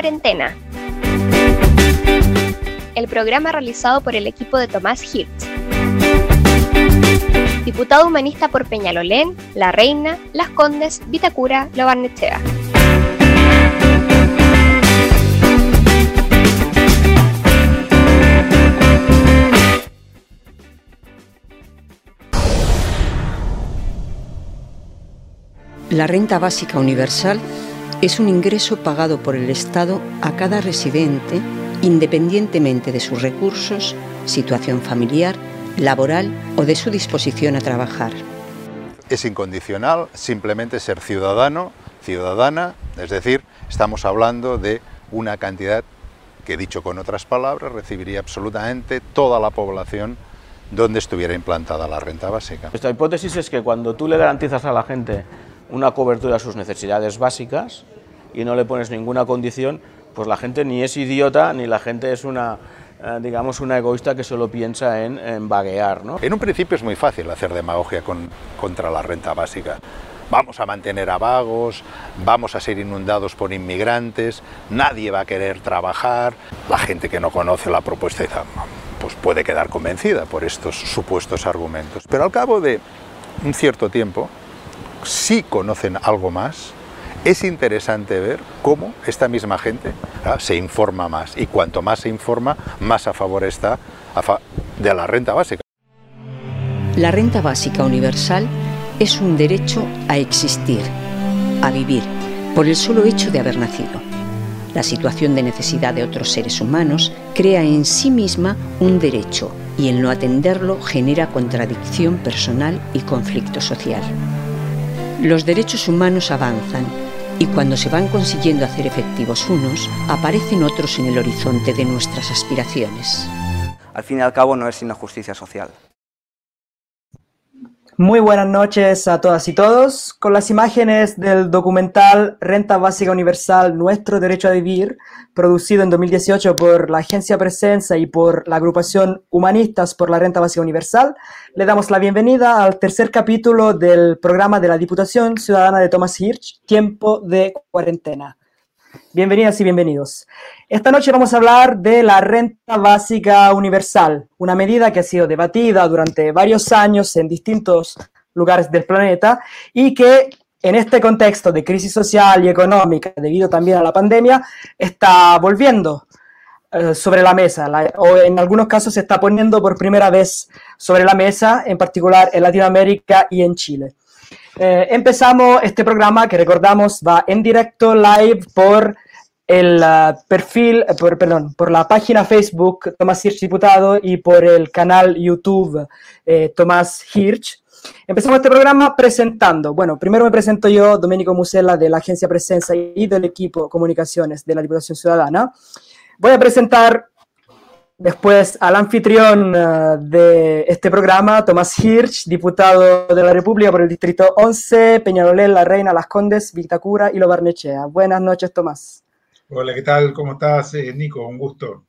Cuarentena. El programa realizado por el equipo de Tomás Hirsch. Diputado humanista por Peñalolén, La Reina, Las Condes, Vitacura, Lo Barnechea. La renta básica universal es un ingreso pagado por el Estado a cada residente independientemente de sus recursos, situación familiar, laboral o de su disposición a trabajar. Es incondicional simplemente ser ciudadano, ciudadana, es decir, estamos hablando de una cantidad que dicho con otras palabras recibiría absolutamente toda la población donde estuviera implantada la renta básica. Nuestra hipótesis es que cuando tú le garantizas a la gente una cobertura a sus necesidades básicas y no le pones ninguna condición, pues la gente ni es idiota ni la gente es una, eh, digamos, una egoísta que solo piensa en, en vaguear. ¿no? En un principio es muy fácil hacer demagogia con, contra la renta básica. Vamos a mantener a vagos, vamos a ser inundados por inmigrantes, nadie va a querer trabajar. La gente que no conoce la propuesta pues puede quedar convencida por estos supuestos argumentos. Pero al cabo de un cierto tiempo, si conocen algo más, es interesante ver cómo esta misma gente ¿ah? se informa más y cuanto más se informa, más a favor está de la renta básica. La renta básica universal es un derecho a existir, a vivir, por el solo hecho de haber nacido. La situación de necesidad de otros seres humanos crea en sí misma un derecho y el no atenderlo genera contradicción personal y conflicto social. Los derechos humanos avanzan y cuando se van consiguiendo hacer efectivos unos, aparecen otros en el horizonte de nuestras aspiraciones. Al fin y al cabo no es sino justicia social. Muy buenas noches a todas y todos. Con las imágenes del documental Renta Básica Universal, Nuestro Derecho a Vivir, producido en 2018 por la Agencia Presencia y por la agrupación Humanistas por la Renta Básica Universal, le damos la bienvenida al tercer capítulo del programa de la Diputación Ciudadana de Thomas Hirsch, Tiempo de Cuarentena. Bienvenidas y bienvenidos. Esta noche vamos a hablar de la renta básica universal, una medida que ha sido debatida durante varios años en distintos lugares del planeta y que en este contexto de crisis social y económica, debido también a la pandemia, está volviendo eh, sobre la mesa, o en algunos casos se está poniendo por primera vez sobre la mesa, en particular en Latinoamérica y en Chile. Eh, empezamos este programa que recordamos va en directo live por el uh, perfil, eh, por, perdón, por la página Facebook Tomás Hirsch Diputado y por el canal YouTube eh, Tomás Hirsch. Empezamos este programa presentando, bueno, primero me presento yo, Domenico Musella de la Agencia Presencia y del equipo Comunicaciones de la Diputación Ciudadana. Voy a presentar Después al anfitrión eh, de este programa, Tomás Hirsch, diputado de la República por el Distrito 11, Peñalolén, La Reina, Las Condes, Vitacura y Lo Barnechea. Buenas noches, Tomás. Hola, ¿qué tal? ¿Cómo estás, eh, Nico? Un gusto.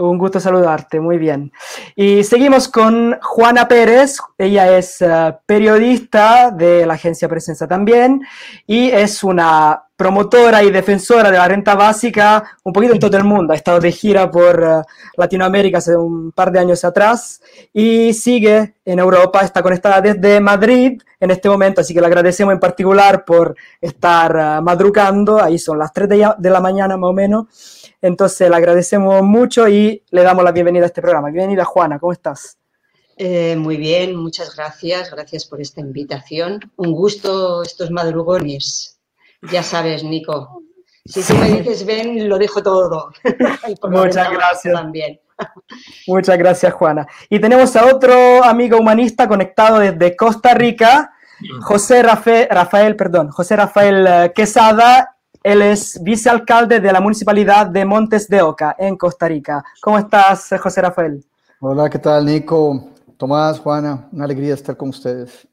Un gusto saludarte, muy bien. Y seguimos con Juana Pérez, ella es eh, periodista de la agencia Presencia también y es una promotora y defensora de la renta básica un poquito en todo el mundo. Ha estado de gira por uh, Latinoamérica hace un par de años atrás y sigue en Europa, está conectada desde Madrid en este momento, así que le agradecemos en particular por estar uh, madrugando, ahí son las 3 de, de, la mañana más o menos, entonces le agradecemos mucho y le damos la bienvenida a este programa. Bienvenida Juana, ¿cómo estás? Eh, muy bien, muchas gracias, gracias por esta invitación. Un gusto estos madrugones. Ya sabes, Nico. Si tú me dices ven, lo dejo todo. Muchas gracias. También. Muchas gracias, Juana. Y tenemos a otro amigo humanista conectado desde Costa Rica, José Rafael, Rafael perdón, José Rafael eh, Quesada. Él es vicealcalde de la municipalidad de Montes de Oca, en Costa Rica. ¿Cómo estás, José Rafael? Hola, ¿qué tal, Nico? Tomás, Juana, una alegría estar con ustedes.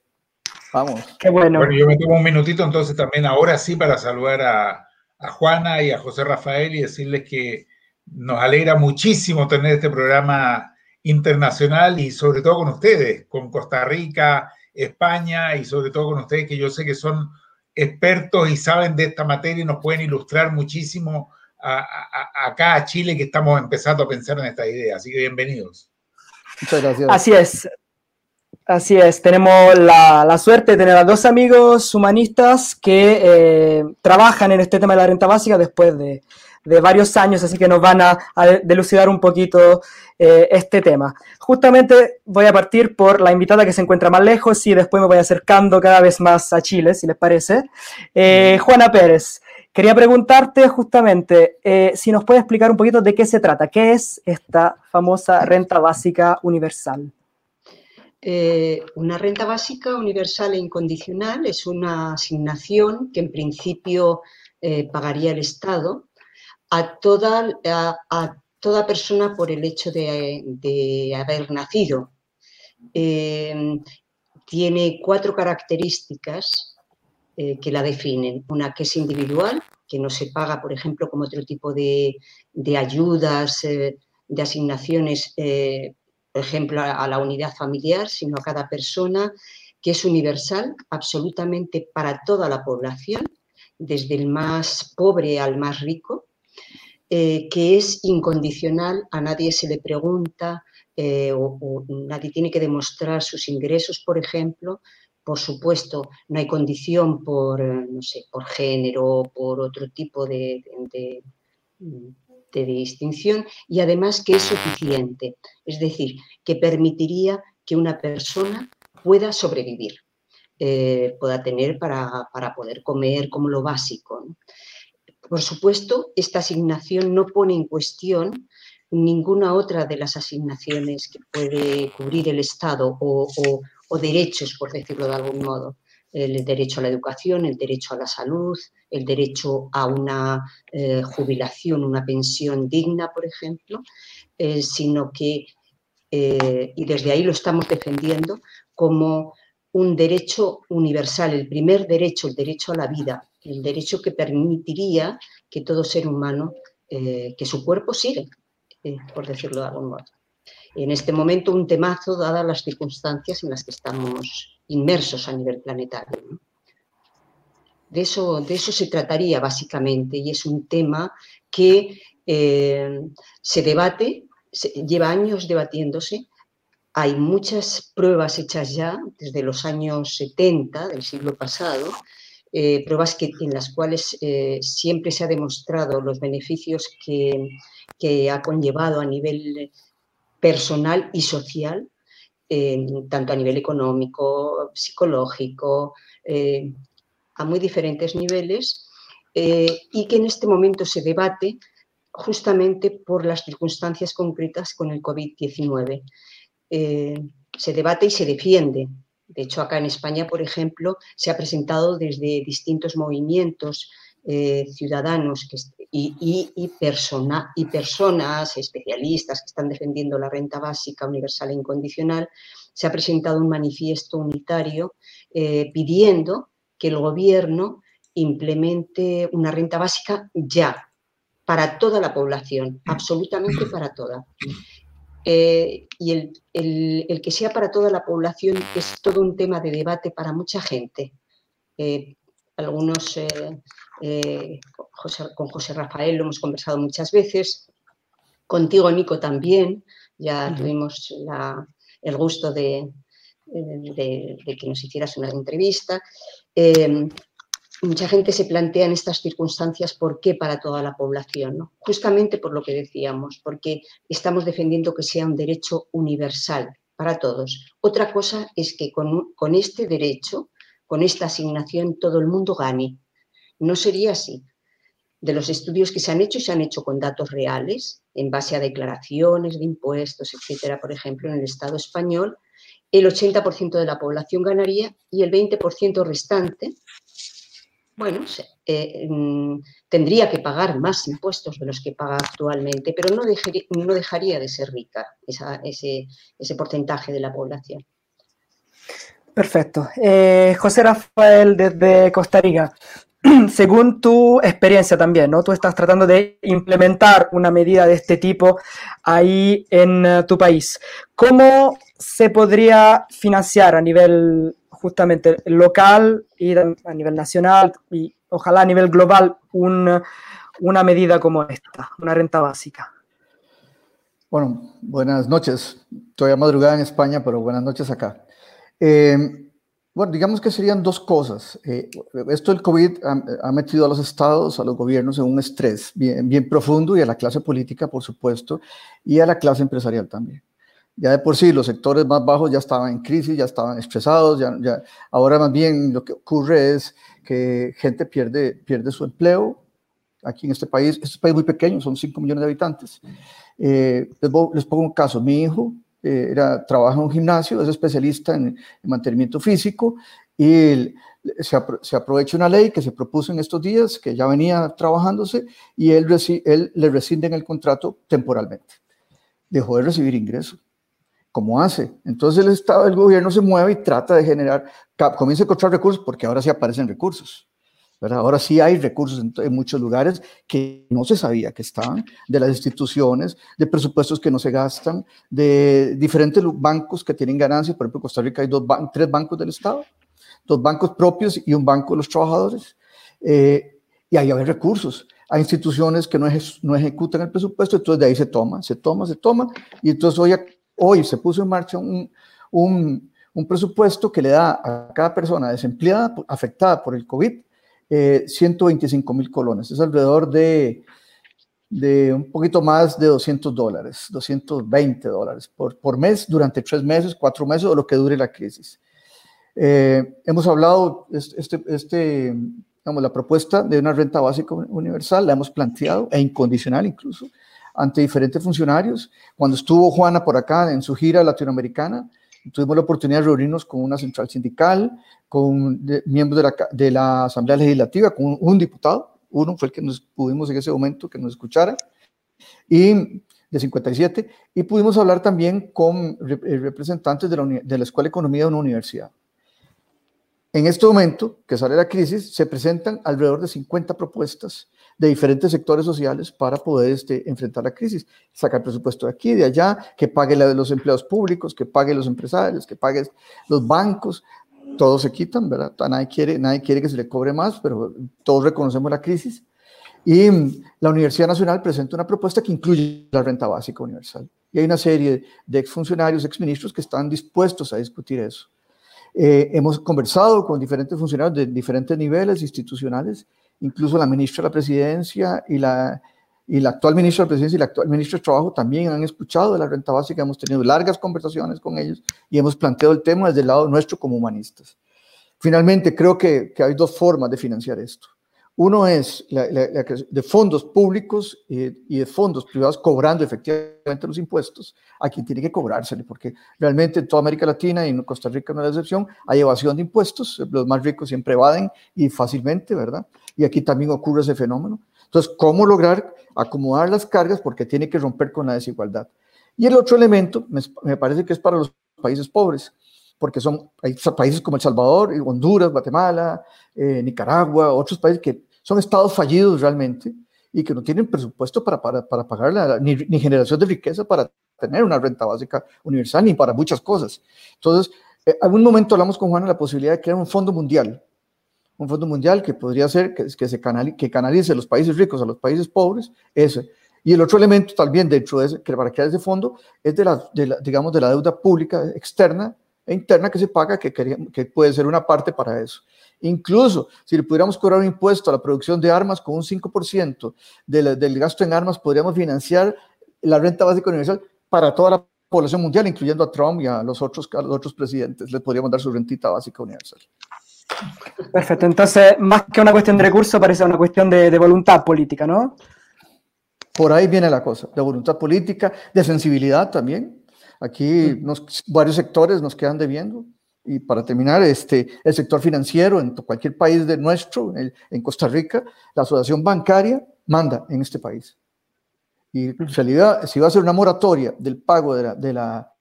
Vamos. Qué bueno. Bueno, yo me tomo un minutito entonces también ahora sí para saludar a, a Juana y a José Rafael y decirles que nos alegra muchísimo tener este programa internacional y sobre todo con ustedes, con Costa Rica, España y sobre todo con ustedes que yo sé que son expertos y saben de esta materia y nos pueden ilustrar muchísimo acá a Chile que estamos empezando a pensar en esta idea. Así que bienvenidos. Muchas gracias. Así es. Así es, tenemos la, suerte de tener a dos amigos humanistas que eh, trabajan en este tema de la renta básica después de, varios años, así que nos van a, delucidar un poquito eh, este tema. Justamente voy a partir por la invitada que se encuentra más lejos y después me voy acercando cada vez más a Chile, si les parece. Eh, Juana Pérez, quería preguntarte justamente si nos puede explicar un poquito de qué se trata, qué es esta famosa renta básica universal. Eh, una renta básica universal e incondicional es una asignación que en principio eh, pagaría el Estado a toda, a, toda, persona por el hecho de, haber nacido. Eh, tiene cuatro características que la definen. Una que es individual, que no se paga, por ejemplo, como otro tipo de, de ayudas, de asignaciones por ejemplo, a la unidad familiar, sino a cada persona, que es universal absolutamente para toda la población, desde el más pobre al más rico, eh, que es incondicional, a nadie se le pregunta eh, o, nadie tiene que demostrar sus ingresos, por ejemplo. Por supuesto, no hay condición por, no sé, por género, por otro tipo de de distinción y además que es suficiente, es decir, que permitiría que una persona pueda sobrevivir, eh, pueda tener para, poder comer como lo básico. Por supuesto, esta asignación no pone en cuestión ninguna otra de las asignaciones que puede cubrir el Estado o derechos, por decirlo de algún modo. El derecho a la educación, el derecho a la salud, el derecho a una eh, jubilación, una pensión digna, por ejemplo, eh, sino que, eh, y desde ahí lo estamos defendiendo como un derecho universal, el primer derecho, el derecho a la vida, el derecho que permitiría que todo ser humano, que su cuerpo sigue, por decirlo de algún modo. En este momento un temazo, dadas las circunstancias en las que estamos inmersos a nivel planetario. De, eso, de eso se trataría básicamente y es un tema que eh, se debate, lleva años debatiéndose. Hay muchas pruebas hechas ya desde los años 70 del siglo pasado, eh, pruebas que, en las cuales eh, siempre se ha demostrado los beneficios que, ha conllevado a nivel personal y social tanto a nivel económico, psicológico, eh, a muy diferentes niveles, y que en este momento se debate justamente por las circunstancias concretas con el COVID-19. Eh, se debate y se defiende. De hecho, acá en España, por ejemplo, se ha presentado desde distintos movimientos ciudadanos que, y, persona, y personas especialistas que están defendiendo la renta básica universal e incondicional, se ha presentado un manifiesto unitario eh, pidiendo que el gobierno implemente una renta básica ya, para toda la población, absolutamente para toda. Eh, y el, que sea para toda la población es todo un tema de debate para mucha gente. Eh, algunos eh, con José Rafael lo hemos conversado muchas veces, contigo, Nico, también, ya tuvimos el gusto de, que nos hicieras una entrevista. Mucha gente se plantea en estas circunstancias por qué para toda la población, justamente por lo que decíamos, porque estamos defendiendo que sea un derecho universal para todos. Otra cosa es que con, con este derecho, con esta asignación, todo el mundo gane, no sería así. De los estudios que se han hecho, se han hecho con datos reales, en base a declaraciones de impuestos, etcétera, por ejemplo, en el Estado español, el 80% de la población ganaría y el 20% restante, bueno, eh, mm, tendría que pagar más impuestos de los que paga actualmente, pero no dejaría, de ser rica ese, ese porcentaje de la población. Perfecto. Eh, José Rafael desde Costa Rica. según tu experiencia también, ¿no? Tú estás tratando de implementar una medida de este tipo ahí en eh, tu país. ¿Cómo se podría financiar a nivel justamente local y a nivel nacional y ojalá a nivel global un, una medida como esta, una renta básica? Bueno, buenas noches. Todavía madrugada en España, pero buenas noches acá. Eh, bueno, digamos que serían dos cosas. Eh, esto del COVID ha, metido a los estados, a los gobiernos en un estrés bien profundo y a la clase política, por supuesto, y a la clase empresarial también. Ya de por sí los sectores más bajos ya estaban en crisis, ya estaban estresados, ya, ya, ahora más bien lo que ocurre es que gente pierde, pierde su empleo aquí en este país. Este es país muy pequeño, son 5 millones de habitantes. Eh, les, pongo un caso, mi hijo eh, era, trabaja en un gimnasio, es especialista en, mantenimiento físico y se, se, aprovecha una ley que se propuso en estos días, que ya venía trabajándose, y él, él le rescinden el contrato temporalmente. Dejó de recibir ingresos. ¿Cómo hace? Entonces el Estado, el gobierno se mueve y trata de generar, comienza a encontrar recursos porque ahora sí aparecen recursos. Ahora sí hay recursos en, muchos lugares que no se sabía que estaban, de las instituciones, de presupuestos que no se gastan, de diferentes bancos que tienen ganancias. Por ejemplo, en Costa Rica hay dos tres bancos del Estado, dos bancos propios y un banco de los trabajadores. Eh, y ahí hay recursos. Hay instituciones que no, no ejecutan el presupuesto, entonces de ahí se toma, se toma, se toma. Y entonces hoy, hoy se puso en marcha un, un, un presupuesto que le da a cada persona desempleada, afectada por el COVID, 125 eh, mil colones, es alrededor de, de, un poquito más de 200 dólares, 220 dólares por, por mes durante tres meses, cuatro meses o lo que dure la crisis. Eh, hemos hablado, este, este, digamos, la propuesta de una renta básica universal la hemos planteado, e incondicional incluso, ante diferentes funcionarios. Cuando estuvo Juana por acá en su gira latinoamericana, tuvimos la oportunidad de reunirnos con una central sindical, con miembros de la, de la, Asamblea Legislativa, con un, diputado, uno fue el que nos pudimos en ese momento que nos escuchara, y de 57, y pudimos hablar también con eh, representantes de la, de la Escuela de Economía de una universidad. En este momento que sale la crisis, se presentan alrededor de 50 propuestas de diferentes sectores sociales para poder este, enfrentar la crisis. Sacar presupuesto de aquí, de allá, que pague la de los empleados públicos, que pague los empresarios, que pague los bancos. Todos se quitan, ¿verdad? Nadie quiere, nadie quiere que se le cobre más, pero todos reconocemos la crisis. Y la Universidad Nacional presenta una propuesta que incluye la renta básica universal. Y hay una serie de exfuncionarios, exministros que están dispuestos a discutir eso. Eh, hemos conversado con diferentes funcionarios de diferentes niveles institucionales incluso la ministra de la Presidencia y la, y la actual ministra de la Presidencia y la actual ministra de Trabajo también han escuchado de la renta básica, hemos tenido largas conversaciones con ellos y hemos planteado el tema desde el lado nuestro como humanistas. Finalmente, creo que, que hay dos formas de financiar esto. Uno es la, de fondos públicos y, de fondos privados cobrando efectivamente los impuestos a quien tiene que cobrársele, porque realmente en toda América Latina y en Costa Rica no es la excepción, hay evasión de impuestos, los más ricos siempre evaden y fácilmente, ¿verdad? Y aquí también ocurre ese fenómeno. Entonces, ¿cómo lograr acomodar las cargas? Porque tiene que romper con la desigualdad. Y el otro elemento, me, parece que es para los países pobres, porque son países como El Salvador, Honduras, Guatemala, eh, Nicaragua, otros países que son estados fallidos realmente y que no tienen presupuesto para, para, para pagar la, ni, ni, generación de riqueza para tener una renta básica universal ni para muchas cosas. Entonces, en eh, un momento hablamos con Juan de la posibilidad de crear un fondo mundial, un fondo mundial que podría ser que, que se canalice, que canalice los países ricos a los países pobres, ese. Y el otro elemento también dentro de ese, que para crear ese fondo es de la, de la, digamos, de la deuda pública externa e interna que se paga, que, que puede ser una parte para eso. Incluso si le pudiéramos cobrar un impuesto a la producción de armas con un 5% del gasto en armas, podríamos financiar la renta básica universal para toda la población mundial, incluyendo a Trump y a los otros, a los otros presidentes. Les podríamos dar su rentita básica universal. Perfecto. Entonces, más que una cuestión de recursos, parece una cuestión de, de voluntad política, ¿no? Por ahí viene la cosa, de voluntad política, de sensibilidad también. Aquí nos, varios sectores nos quedan debiendo y para terminar, este, el sector financiero en cualquier país de nuestro, en, Costa Rica, la asociación bancaria manda en este país. Y en realidad, si va a ser una moratoria del pago de la, de la,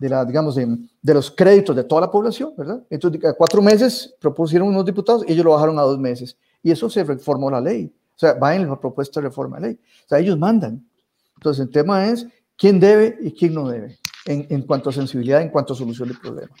de la digamos, de, de, los créditos de toda la población, ¿verdad? Entonces, a cuatro meses propusieron unos diputados y ellos lo bajaron a dos meses. Y eso se reformó la ley. O sea, va en la propuesta de reforma de ley. O sea, ellos mandan. Entonces, el tema es quién debe y quién no debe en, en cuanto a sensibilidad, en cuanto a solución del problema.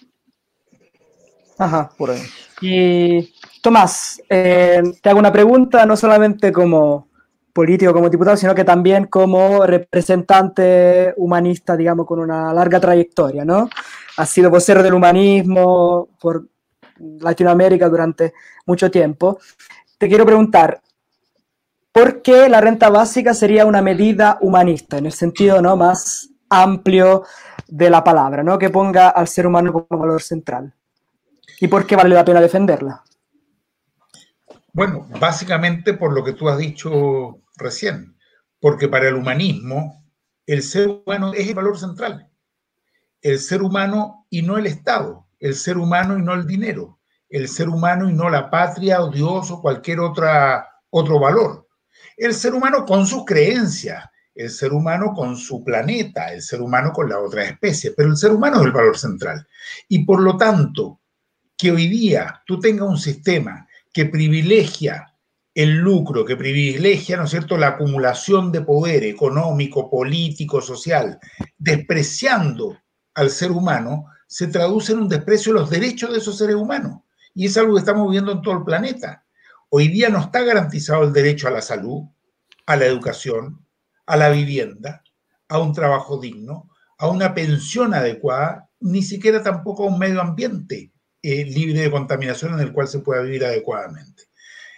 Ajá. Por ahí. Y Tomás, eh, te hago una pregunta, no solamente como, político, como diputado, sino que también como representante humanista, digamos, con una larga trayectoria, ¿no? Ha sido vocero del humanismo por Latinoamérica durante mucho tiempo. Te quiero preguntar, ¿por qué la renta básica sería una medida humanista, en el sentido ¿no? más amplio de la palabra, ¿no? que ponga al ser humano como valor central? ¿Y por qué vale la pena defenderla? Bueno, básicamente por lo que tú has dicho recién, porque para el humanismo el ser humano es el valor central. El ser humano y no el Estado, el ser humano y no el dinero, el ser humano y no la patria o Dios o cualquier otra, otro valor. El ser humano con sus creencias, el ser humano con su planeta, el ser humano con la otra especie, pero el ser humano es el valor central. Y por lo tanto, que hoy día tú tengas un sistema que privilegia el lucro, que privilegia, ¿no es cierto?, la acumulación de poder económico, político, social, despreciando al ser humano, se traduce en un desprecio de los derechos de esos seres humanos. Y es algo que estamos viendo en todo el planeta. Hoy día no está garantizado el derecho a la salud, a la educación, a la vivienda, a un trabajo digno, a una pensión adecuada, ni siquiera tampoco a un medio ambiente eh, libre de contaminación en el cual se pueda vivir adecuadamente.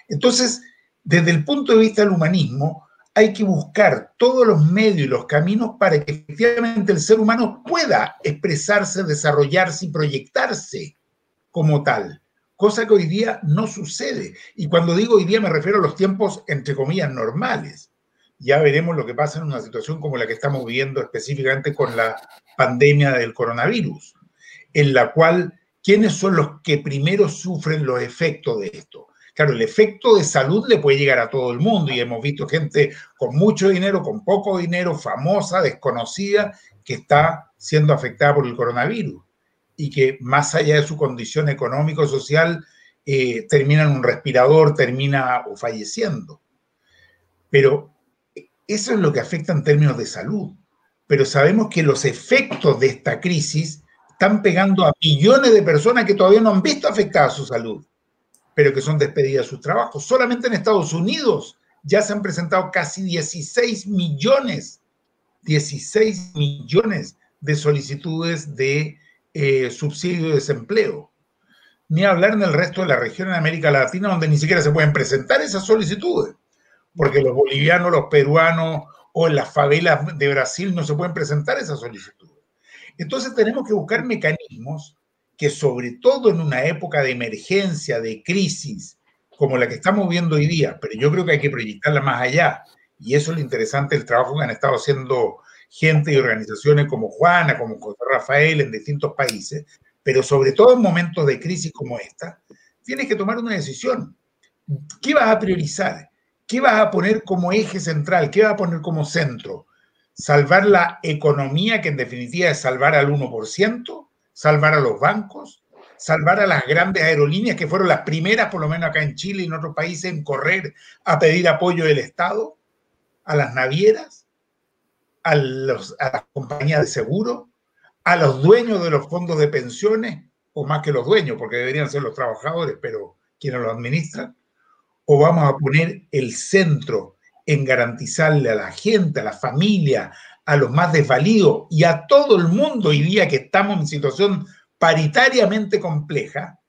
Entonces, desde el punto de vista del humanismo, hay que buscar todos los medios y los caminos para que efectivamente el ser humano pueda expresarse, desarrollarse y proyectarse como tal, cosa que hoy día no sucede. Y cuando digo hoy día me refiero a los tiempos, entre comillas, normales. Ya veremos lo que pasa en una situación como la que estamos viviendo específicamente con la pandemia del coronavirus, en la cual, ¿quiénes son los que primero sufren los efectos de esto? Claro, el efecto de salud le puede llegar a todo el mundo y hemos visto gente con mucho dinero, con poco dinero, famosa, desconocida, que está siendo afectada por el coronavirus y que más allá de su condición económico-social eh, termina en un respirador, termina o falleciendo. Pero eso es lo que afecta en términos de salud. Pero sabemos que los efectos de esta crisis están pegando a millones de personas que todavía no han visto afectada su salud pero que son despedidas de sus trabajos. Solamente en Estados Unidos ya se han presentado casi 16 millones, 16 millones de solicitudes de eh, subsidio de desempleo. Ni hablar en el resto de la región en América Latina, donde ni siquiera se pueden presentar esas solicitudes, porque los bolivianos, los peruanos o en las favelas de Brasil no se pueden presentar esas solicitudes. Entonces tenemos que buscar mecanismos que sobre todo en una época de emergencia, de crisis, como la que estamos viendo hoy día, pero yo creo que hay que proyectarla más allá. Y eso es lo interesante del trabajo que han estado haciendo gente y organizaciones como Juana, como José Rafael en distintos países, pero sobre todo en momentos de crisis como esta, tienes que tomar una decisión. ¿Qué vas a priorizar? ¿Qué vas a poner como eje central? ¿Qué vas a poner como centro? ¿Salvar la economía, que en definitiva es salvar al 1%? salvar a los bancos, salvar a las grandes aerolíneas que fueron las primeras, por lo menos acá en Chile y en otros países, en correr a pedir apoyo del Estado, a las navieras, a, los, a las compañías de seguro, a los dueños de los fondos de pensiones, o más que los dueños, porque deberían ser los trabajadores, pero quienes lo administran, o vamos a poner el centro en garantizarle a la gente, a la familia, a los más desvalidos y a todo el mundo hoy día que estamos en situación paritariamente compleja,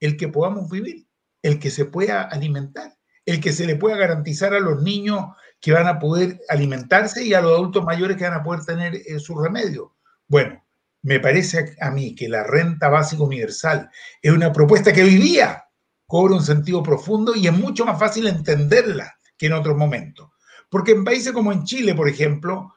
el que podamos vivir, el que se pueda alimentar, el que se le pueda garantizar a los niños que van a poder alimentarse y a los adultos mayores que van a poder tener eh, su remedio. Bueno, me parece a mí que la renta básica universal es una propuesta que hoy día cobra un sentido profundo y es mucho más fácil entenderla que en otros momentos. Porque en países como en Chile, por ejemplo,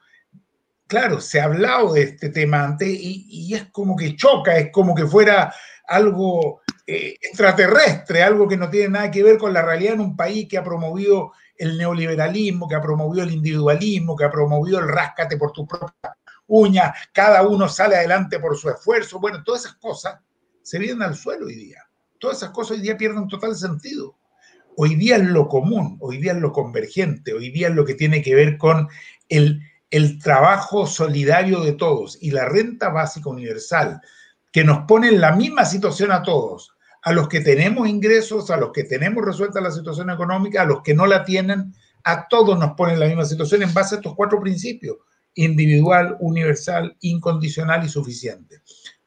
claro, se ha hablado de este tema antes y, es como que choca, es como que fuera algo eh, extraterrestre, algo que no tiene nada que ver con la realidad en un país que ha promovido el neoliberalismo, que ha promovido el individualismo, que ha promovido el ráscate por tu propia uña, cada uno sale adelante por su esfuerzo. Bueno, todas esas cosas se vienen al suelo hoy día. Todas esas cosas hoy día pierden total sentido. Hoy día es lo común, hoy día es lo convergente, hoy día es lo que tiene que ver con el trabajo solidario de todos y la renta básica universal, que nos pone en la misma situación a todos, a los que tenemos ingresos, a los que tenemos resuelta la situación económica, a los que no la tienen, a todos nos pone en la misma situación en base a estos cuatro principios, individual, universal, incondicional y suficiente.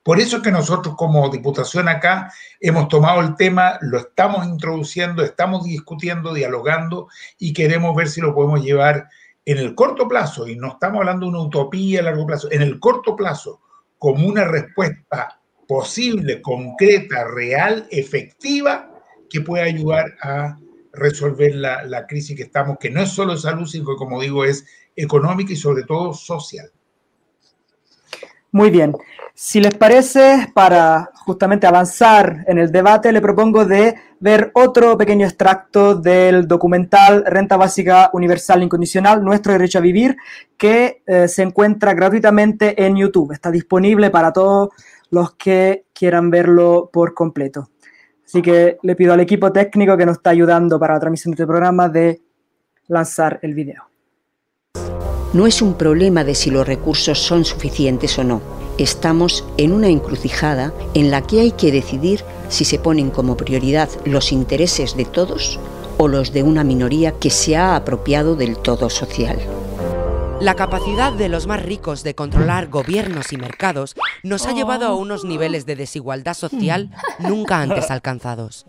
Por eso es que nosotros como Diputación acá hemos tomado el tema, lo estamos introduciendo, estamos discutiendo, dialogando y queremos ver si lo podemos llevar en el corto plazo, y no estamos hablando de una utopía a largo plazo, en el corto plazo, como una respuesta posible, concreta, real, efectiva, que pueda ayudar a resolver la, la crisis que estamos, que no es solo salud, sino que, como digo, es económica y sobre todo social. Muy bien. Si les parece, para justamente avanzar en el debate, le propongo de ver otro pequeño extracto del documental Renta Básica Universal Incondicional, Nuestro Derecho a Vivir, que eh, se encuentra gratuitamente en YouTube. Está disponible para todos los que quieran verlo por completo. Así que le pido al equipo técnico que nos está ayudando para la transmisión de este programa de lanzar el video. No es un problema de si los recursos son suficientes o no. Estamos en una encrucijada en la que hay que decidir si se ponen como prioridad los intereses de todos o los de una minoría que se ha apropiado del todo social. La capacidad de los más ricos de controlar gobiernos y mercados nos ha llevado a unos niveles de desigualdad social nunca antes alcanzados.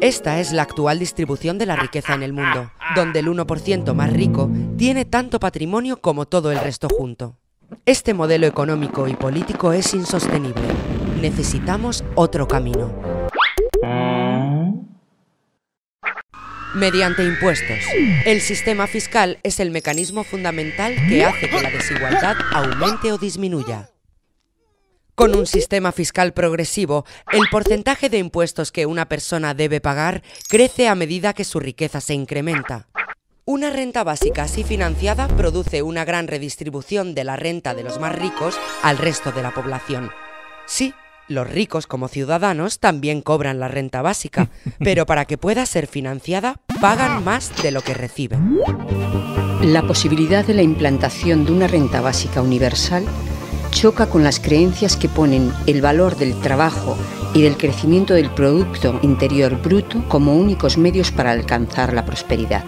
Esta es la actual distribución de la riqueza en el mundo, donde el 1% más rico tiene tanto patrimonio como todo el resto junto. Este modelo económico y político es insostenible. Necesitamos otro camino. Mediante impuestos. El sistema fiscal es el mecanismo fundamental que hace que la desigualdad aumente o disminuya. Con un sistema fiscal progresivo, el porcentaje de impuestos que una persona debe pagar crece a medida que su riqueza se incrementa. Una renta básica así financiada produce una gran redistribución de la renta de los más ricos al resto de la población. Sí, los ricos como ciudadanos también cobran la renta básica, pero para que pueda ser financiada pagan más de lo que reciben. La posibilidad de la implantación de una renta básica universal choca con las creencias que ponen el valor del trabajo y del crecimiento del Producto Interior Bruto como únicos medios para alcanzar la prosperidad.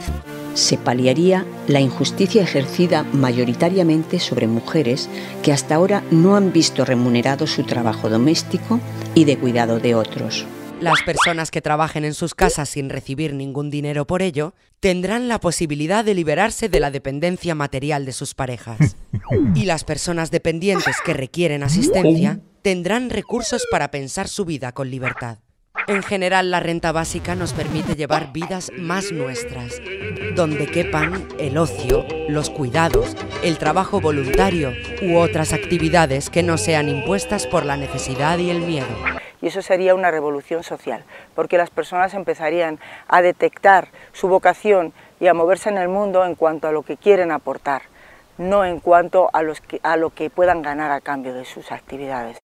Se paliaría la injusticia ejercida mayoritariamente sobre mujeres que hasta ahora no han visto remunerado su trabajo doméstico y de cuidado de otros. Las personas que trabajen en sus casas sin recibir ningún dinero por ello tendrán la posibilidad de liberarse de la dependencia material de sus parejas. Y las personas dependientes que requieren asistencia tendrán recursos para pensar su vida con libertad. En general, la renta básica nos permite llevar vidas más nuestras, donde quepan el ocio, los cuidados, el trabajo voluntario u otras actividades que no sean impuestas por la necesidad y el miedo y eso sería una revolución social, porque las personas empezarían a detectar su vocación y a moverse en el mundo en cuanto a lo que quieren aportar, no en cuanto a, los a lo que puedan ganar a cambio de sus actividades.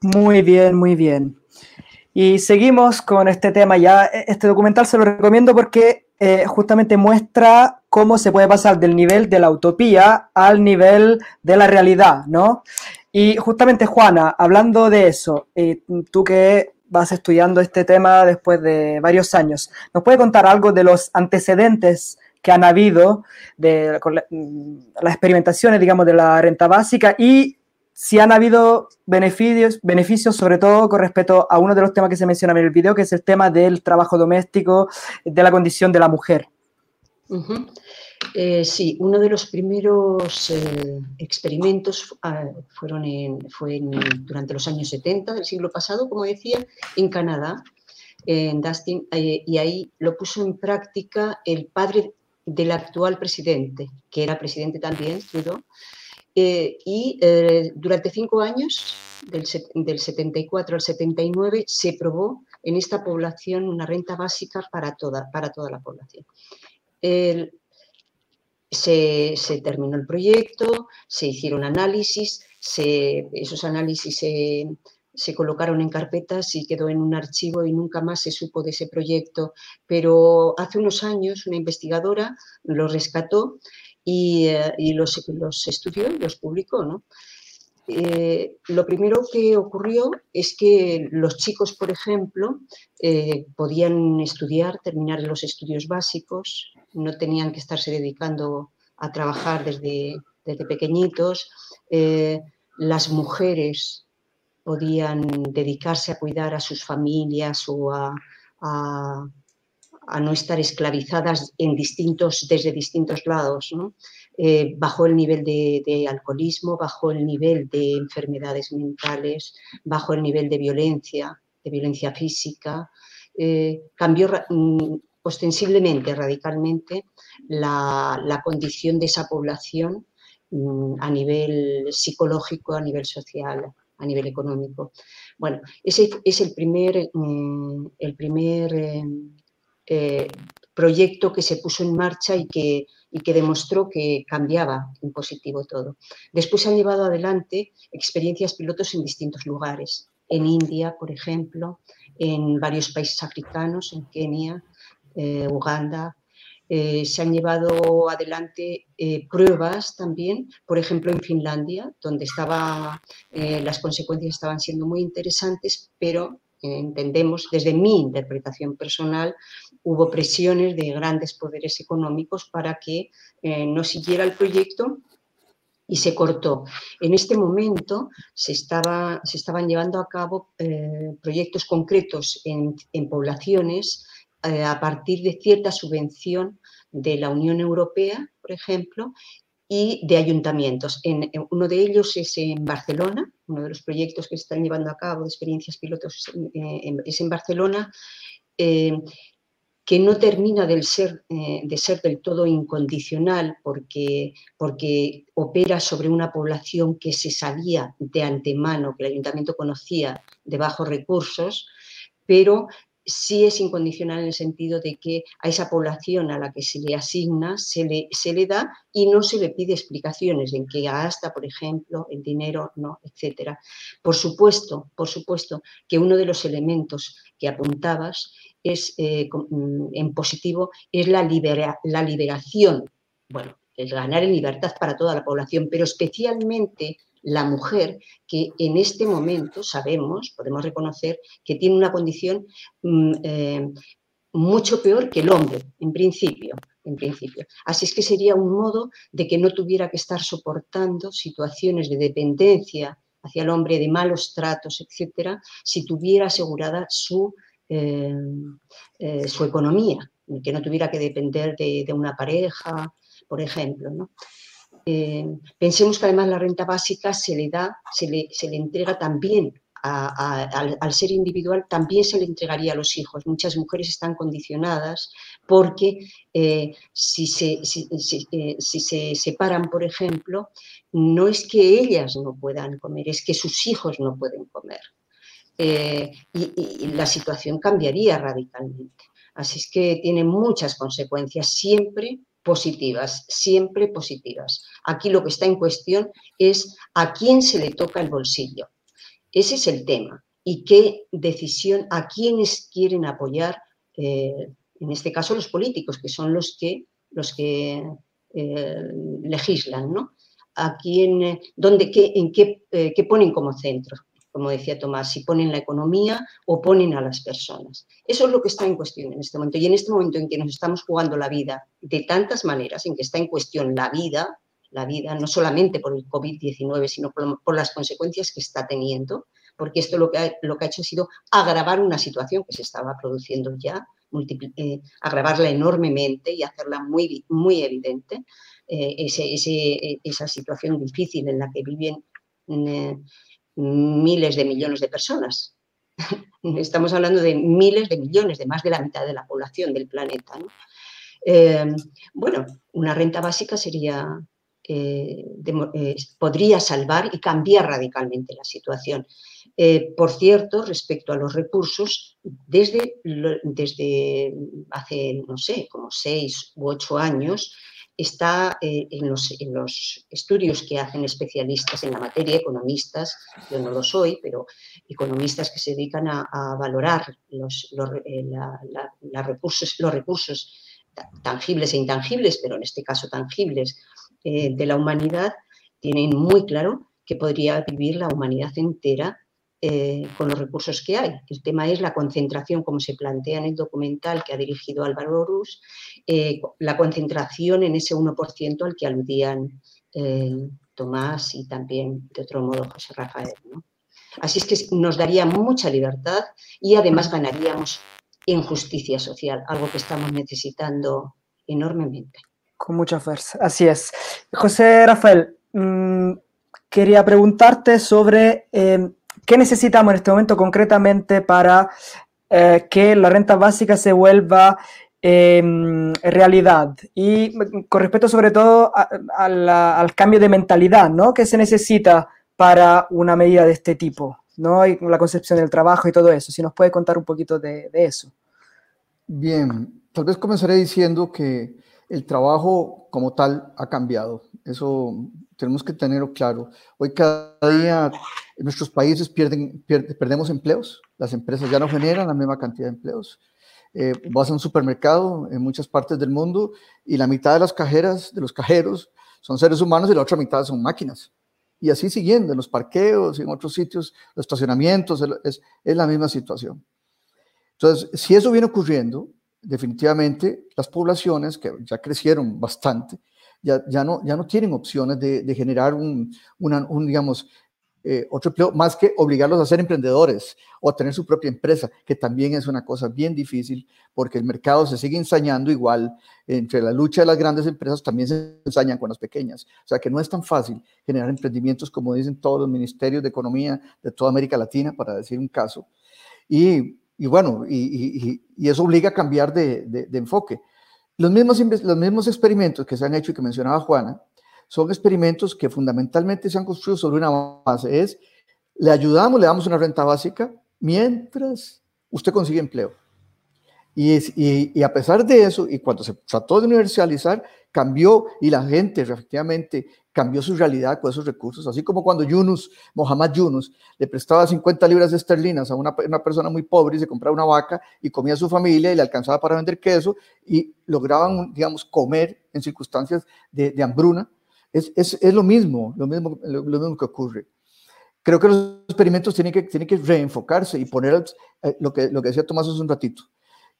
Muy bien, muy bien. Y seguimos con este tema ya. Este documental se lo recomiendo porque eh, justamente muestra cómo se puede pasar del nivel de la utopía al nivel de la realidad, ¿no? Y justamente, Juana, hablando de eso, eh, tú que vas estudiando este tema después de varios años, ¿nos puede contar algo de los antecedentes que han habido de mm, las experimentaciones, digamos, de la renta básica y si han habido beneficios, beneficios, sobre todo con respecto a uno de los temas que se menciona en el video, que es el tema del trabajo doméstico, de la condición de la mujer? Eh, sí, uno de los primeros eh, experimentos ah, fueron fue durante los años 70 del siglo pasado, como decía, en Canadá, en Dustin, eh, y ahí lo puso en práctica el padre del actual presidente, que era presidente también, Trudeau, y durante cinco años, del, del 74 al 79, se probó en esta población una renta básica para toda, para toda la población. El, se, terminó el proyecto, se hicieron análisis, esos análisis se, colocaron en carpetas y quedó en un archivo y nunca más se supo de ese proyecto. Pero hace unos años una investigadora lo rescató y, eh, los, estudió y los publicó. lo primero que ocurrió es que los chicos, por ejemplo, podían estudiar, terminar los estudios básicos, no tenían que estarse dedicando a trabajar desde, desde pequeñitos. las mujeres podían dedicarse a cuidar a sus familias o a, no estar esclavizadas en distintos, desde distintos lados. Eh, bajó el nivel de, alcoholismo, bajó el nivel de enfermedades mentales, bajó el nivel de violencia, de violencia física, eh, cambió mm, ostensiblemente, radicalmente, la, condición de esa población mm, a nivel psicológico, a nivel social, a nivel económico. Bueno, ese es el primer, mm, el primer eh, eh, proyecto que se puso en marcha y que, y que demostró que cambiaba en positivo todo. Después se han llevado adelante experiencias pilotos en distintos lugares, en India, por ejemplo, en varios países africanos, en Kenia, eh, Uganda, eh, se han llevado adelante eh, pruebas también, por ejemplo en Finlandia, donde estaba, las consecuencias estaban siendo muy interesantes, pero entendemos, desde mi interpretación personal, hubo presiones de grandes poderes económicos para que no siguiera el proyecto y se cortó. En este momento se, estaba, se estaban llevando a cabo proyectos concretos en poblaciones eh, a partir de cierta subvención de la Unión Europea, por ejemplo, y de ayuntamientos. En, uno de ellos es en Barcelona, uno de los proyectos que se están llevando a cabo de experiencias pilotos es en, Barcelona, eh, que no termina ser, eh, de ser del todo incondicional porque, porque opera sobre una población que se sabía de antemano, que el ayuntamiento conocía de bajos recursos, pero sí es incondicional en el sentido de que a esa población a la que se le asigna se le, se le da y no se le pide explicaciones en qué gasta, por ejemplo, el dinero, no, etc. Por supuesto, por supuesto que uno de los elementos que apuntabas es, eh, mm, en positivo es la, la liberación, bueno, el ganar en libertad para toda la población, pero especialmente la mujer que en este momento sabemos, podemos reconocer que tiene una condición mm, eh, mucho peor que el hombre, en principio, en principio. Así es que sería un modo de que no tuviera que estar soportando situaciones de dependencia hacia el hombre, de malos tratos, etcétera, si tuviera asegurada su, eh, eh, su economía, que no tuviera que depender de, de una pareja, por ejemplo. ¿no? Eh, pensemos que además la renta básica se le da, se le, entrega también al, ser individual, también se le entregaría a los hijos. Muchas mujeres están condicionadas porque eh, eh, si, se separan, por ejemplo, no es que ellas no puedan comer, es que sus hijos no pueden comer. y, la situación cambiaría radicalmente. Así es que tiene muchas consecuencias siempre positivas, siempre positivas. Aquí lo que está en cuestión es a quién se le toca el bolsillo. Ese es el tema. Y qué decisión, a quiénes quieren apoyar, eh, en este caso los políticos, que son los que, los que eh, legislan, ¿no? A quién, dónde, qué, en qué, eh, qué ponen como centro como decía Tomás, si ponen la economía o ponen a las personas. Eso es lo que está en cuestión en este momento. Y en este momento en que nos estamos jugando la vida de tantas maneras, en que está en cuestión la vida, la vida no solamente por el COVID-19, sino por, las consecuencias que está teniendo, porque esto lo que, ha, hecho ha sido agravar una situación que se estaba produciendo ya, eh, agravarla enormemente y hacerla muy, evidente, eh, ese, esa situación difícil en la que viven eh, miles de millones de personas. Estamos hablando de miles de millones, de más de la mitad de la población del planeta. Eh, bueno, una renta básica sería, eh, eh, podría salvar y cambiar radicalmente la situación. por cierto, respecto a los recursos, desde, desde hace, no sé, como seis u ocho años, está eh, en, los, estudios que hacen especialistas en la materia, economistas, yo no lo soy, pero economistas que se dedican a, valorar los, eh, recursos, los recursos tangibles e intangibles, pero en este caso tangibles, eh, de la humanidad, tienen muy claro que podría vivir la humanidad entera eh, con los recursos que hay. El tema es la concentración, como se plantea en el documental que ha dirigido Álvaro Rus, eh, la concentración en ese 1% al que aludían eh, Tomás y también, de otro modo, José Rafael. Así es que nos daría mucha libertad y además ganaríamos en justicia social, algo que estamos necesitando enormemente. Con mucha fuerza, así es. José Rafael, mm, quería preguntarte sobre ¿Qué necesitamos en este momento concretamente para eh, que la renta básica se vuelva em, realidad? Y con respecto sobre todo al cambio de mentalidad, ¿no? ¿Qué se necesita para una medida de este tipo? ¿no? Y la concepción del trabajo y todo eso. Si nos puede contar un poquito de, de eso. Bien, tal vez comenzaré diciendo que el trabajo como tal ha cambiado. Eso tenemos que tenerlo claro. Hoy cada día en nuestros países pierden, perdemos empleos, las empresas ya no generan la misma cantidad de empleos. Eh, vas a un supermercado en muchas partes del mundo y la mitad de las cajeras, de los cajeros, son seres humanos y la otra mitad son máquinas. Y así siguiendo, en los parqueos y en otros sitios, los estacionamientos, es, es la misma situación. Entonces, si eso viene ocurriendo, definitivamente las poblaciones que ya crecieron bastante, ya, ya, no, ya no tienen opciones de, de generar un, un, digamos, eh, otro empleo, más que obligarlos a ser emprendedores o a tener su propia empresa, que también es una cosa bien difícil porque el mercado se sigue ensañando igual. Entre la lucha de las grandes empresas también se ensañan con las pequeñas. O sea que no es tan fácil generar emprendimientos como dicen todos los ministerios de economía de toda América Latina, para decir un caso. Y, y bueno, y, eso obliga a cambiar de, de enfoque. Los mismos, los mismos experimentos que se han hecho y que mencionaba Juana, son experimentos que fundamentalmente se han construido sobre una base. Es, le ayudamos, le damos una renta básica mientras usted consigue empleo. Y, y, a pesar de eso, y cuando se trató de universalizar, cambió y la gente efectivamente cambió su realidad con esos recursos, así como cuando Yunus, Mohamed Yunus, le prestaba 50 libras esterlinas a una, una, persona muy pobre y se compraba una vaca y comía a su familia y le alcanzaba para vender queso y lograban, digamos, comer en circunstancias de, de hambruna. Es, es, es, lo mismo, lo mismo, lo, lo, mismo que ocurre. Creo que los experimentos tienen que, tienen que reenfocarse y poner eh, lo, que, lo que decía Tomás hace un ratito,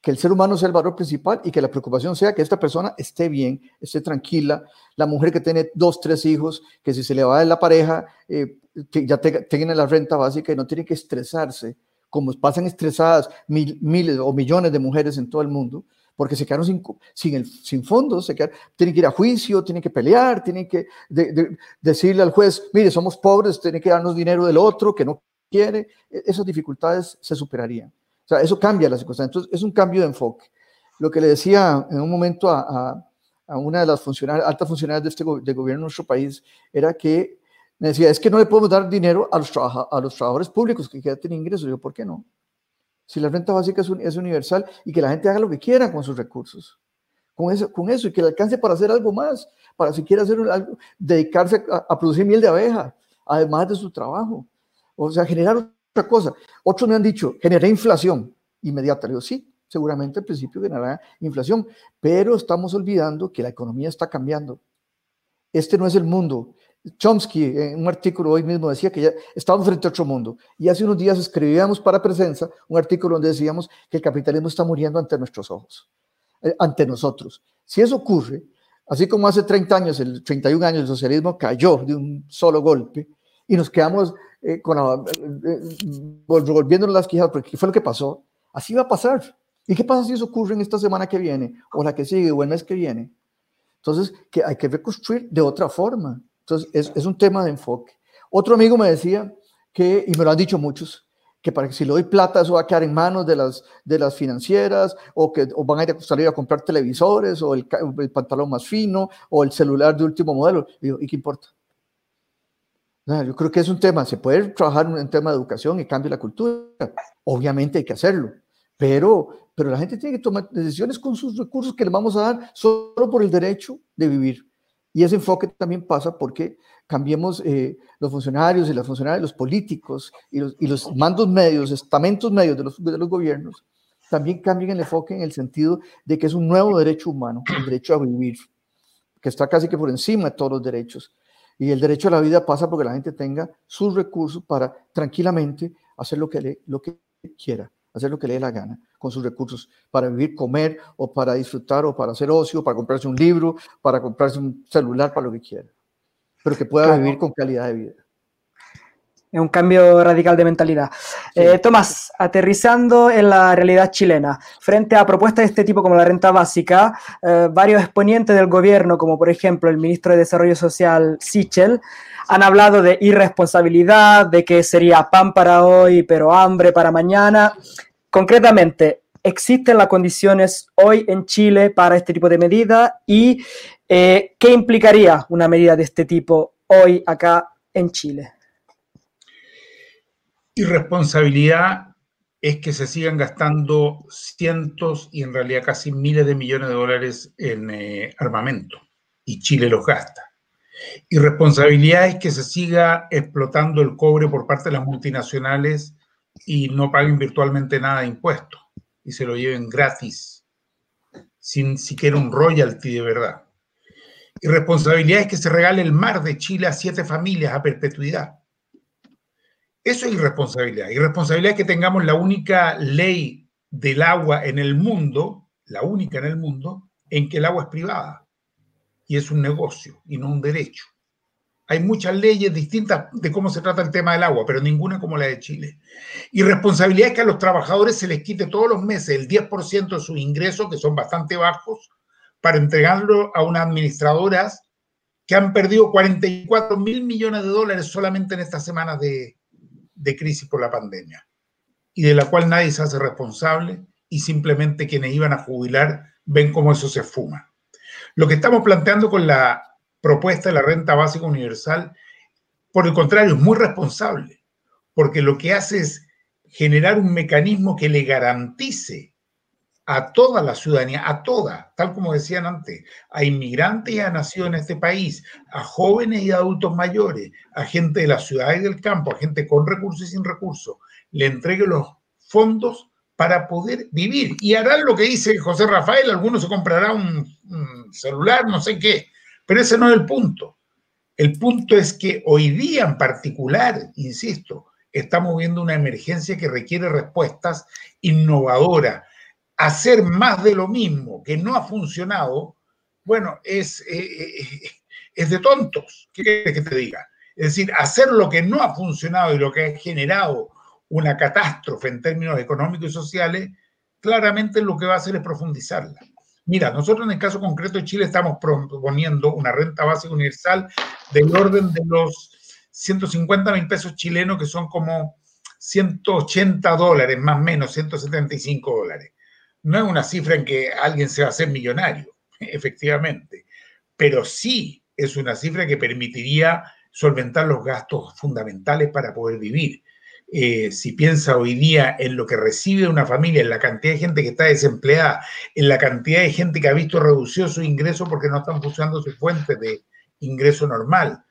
que el ser humano sea el valor principal y que la preocupación sea que esta persona esté bien, esté tranquila, la mujer que tiene dos, tres hijos, que si se le va de la pareja, eh, ya tenga la renta básica y no tiene que estresarse, como pasan estresadas mil, miles o millones de mujeres en todo el mundo, porque se quedaron sin, sin, fondos, se quedaron, tienen que ir a juicio, tienen que pelear, tienen que de, de, decirle al juez, mire, somos pobres, tiene que darnos dinero del otro que no quiere, e, esas dificultades se superarían. O sea, eso cambia las circunstancias. Entonces, es un cambio de enfoque. Lo que le decía en un momento a, a, una de las altas funcionarias de este gobierno de nuestro país era que me decía, es que no le podemos dar dinero a los, a los trabajadores públicos que ya tienen ingresos. Yo, ¿por qué no? Si la renta básica es, un, es, universal y que la gente haga lo que quiera con sus recursos. Con eso, con eso y que le alcance para hacer algo más, para si quiere hacer dedicarse a, a producir miel de abeja, además de su trabajo. O sea, generar otra cosa. Otros me han dicho, generé inflación inmediata. Le digo, sí, seguramente al principio generará inflación, pero estamos olvidando que la economía está cambiando. Este no es el mundo. Chomsky, en un artículo hoy mismo, decía que ya estamos frente a otro mundo. Y hace unos días escribíamos para Presencia un artículo donde decíamos que el capitalismo está muriendo ante nuestros ojos, eh, ante nosotros. Si eso ocurre, así como hace 30 años, el 31 años, el socialismo cayó de un solo golpe y nos quedamos eh, con la, eh, volviéndonos las quijas, porque ¿qué fue lo que pasó? Así va a pasar. ¿Y qué pasa si eso ocurre en esta semana que viene, o la que sigue, o el mes que viene? Entonces, que hay que reconstruir de otra forma. Entonces, es, es un tema de enfoque. Otro amigo me decía que, y me lo han dicho muchos, que para que si le doy plata eso va a quedar en manos de las, de las financieras o que o van a ir a salir a comprar televisores o el, el, pantalón más fino o el celular de último modelo. Y, digo, ¿y qué importa? Yo creo que es un tema, se puede trabajar en tema de educación y cambio de la cultura. Obviamente hay que hacerlo, pero, pero la gente tiene que tomar decisiones con sus recursos que le vamos a dar solo por el derecho de vivir. Y ese enfoque también pasa porque cambiemos eh, los funcionarios y las funcionarias, los políticos y los, y los mandos medios, estamentos medios de los, de los gobiernos, también cambien el enfoque en el sentido de que es un nuevo derecho humano, el derecho a vivir, que está casi que por encima de todos los derechos. Y el derecho a la vida pasa porque la gente tenga sus recursos para tranquilamente hacer lo que, le, lo que quiera, hacer lo que le dé la gana con sus recursos, para vivir, comer o para disfrutar o para hacer ocio, para comprarse un libro, para comprarse un celular, para lo que quiera, pero que pueda vivir con calidad de vida. Es un cambio radical de mentalidad. Eh, Tomás, aterrizando en la realidad chilena, frente a propuestas de este tipo como la renta básica, eh, varios exponentes del gobierno, como por ejemplo el ministro de Desarrollo Social, Sichel, han hablado de irresponsabilidad, de que sería pan para hoy, pero hambre para mañana. Concretamente, ¿existen las condiciones hoy en Chile para este tipo de medida? ¿Y eh, qué implicaría una medida de este tipo hoy acá en Chile? Irresponsabilidad es que se sigan gastando cientos y en realidad casi miles de millones de dólares en eh, armamento y Chile los gasta. Irresponsabilidad es que se siga explotando el cobre por parte de las multinacionales y no paguen virtualmente nada de impuestos y se lo lleven gratis, sin siquiera un royalty de verdad. Irresponsabilidad es que se regale el mar de Chile a siete familias a perpetuidad eso es irresponsabilidad. Irresponsabilidad es que tengamos la única ley del agua en el mundo, la única en el mundo, en que el agua es privada y es un negocio y no un derecho. Hay muchas leyes distintas de cómo se trata el tema del agua, pero ninguna como la de Chile. Irresponsabilidad es que a los trabajadores se les quite todos los meses el 10% de sus ingresos, que son bastante bajos, para entregarlo a unas administradoras que han perdido 44 mil millones de dólares solamente en estas semanas de, de crisis por la pandemia y de la cual nadie se hace responsable y simplemente quienes iban a jubilar ven cómo eso se fuma. Lo que estamos planteando con la propuesta de la renta básica universal, por el contrario, es muy responsable, porque lo que hace es generar un mecanismo que le garantice a toda la ciudadanía, a toda, tal como decían antes, a inmigrantes y a nacidos en este país, a jóvenes y adultos mayores, a gente de la ciudad y del campo, a gente con recursos y sin recursos, le entregue los fondos para poder vivir. Y harán lo que dice José Rafael, algunos se comprará un, un celular, no sé qué, pero ese no es el punto. El punto es que hoy día en particular, insisto, estamos viendo una emergencia que requiere respuestas innovadoras, hacer más de lo mismo que no ha funcionado, bueno, es, eh, eh, es de tontos. ¿Qué quieres que te diga? Es decir, hacer lo que no ha funcionado y lo que ha generado una catástrofe en términos económicos y sociales, claramente lo que va a hacer es profundizarla. Mira, nosotros en el caso concreto de Chile estamos proponiendo una renta básica universal del orden de los 150 mil pesos chilenos, que son como 180 dólares, más o menos, 175 dólares no es una cifra en que alguien se va a hacer millonario, efectivamente, pero sí es una cifra que permitiría solventar los gastos fundamentales para poder vivir. Eh, si piensa hoy día en lo que recibe una familia, en la cantidad de gente que está desempleada, en la cantidad de gente que ha visto reducido su ingreso porque no están funcionando sus fuentes de ingreso normal,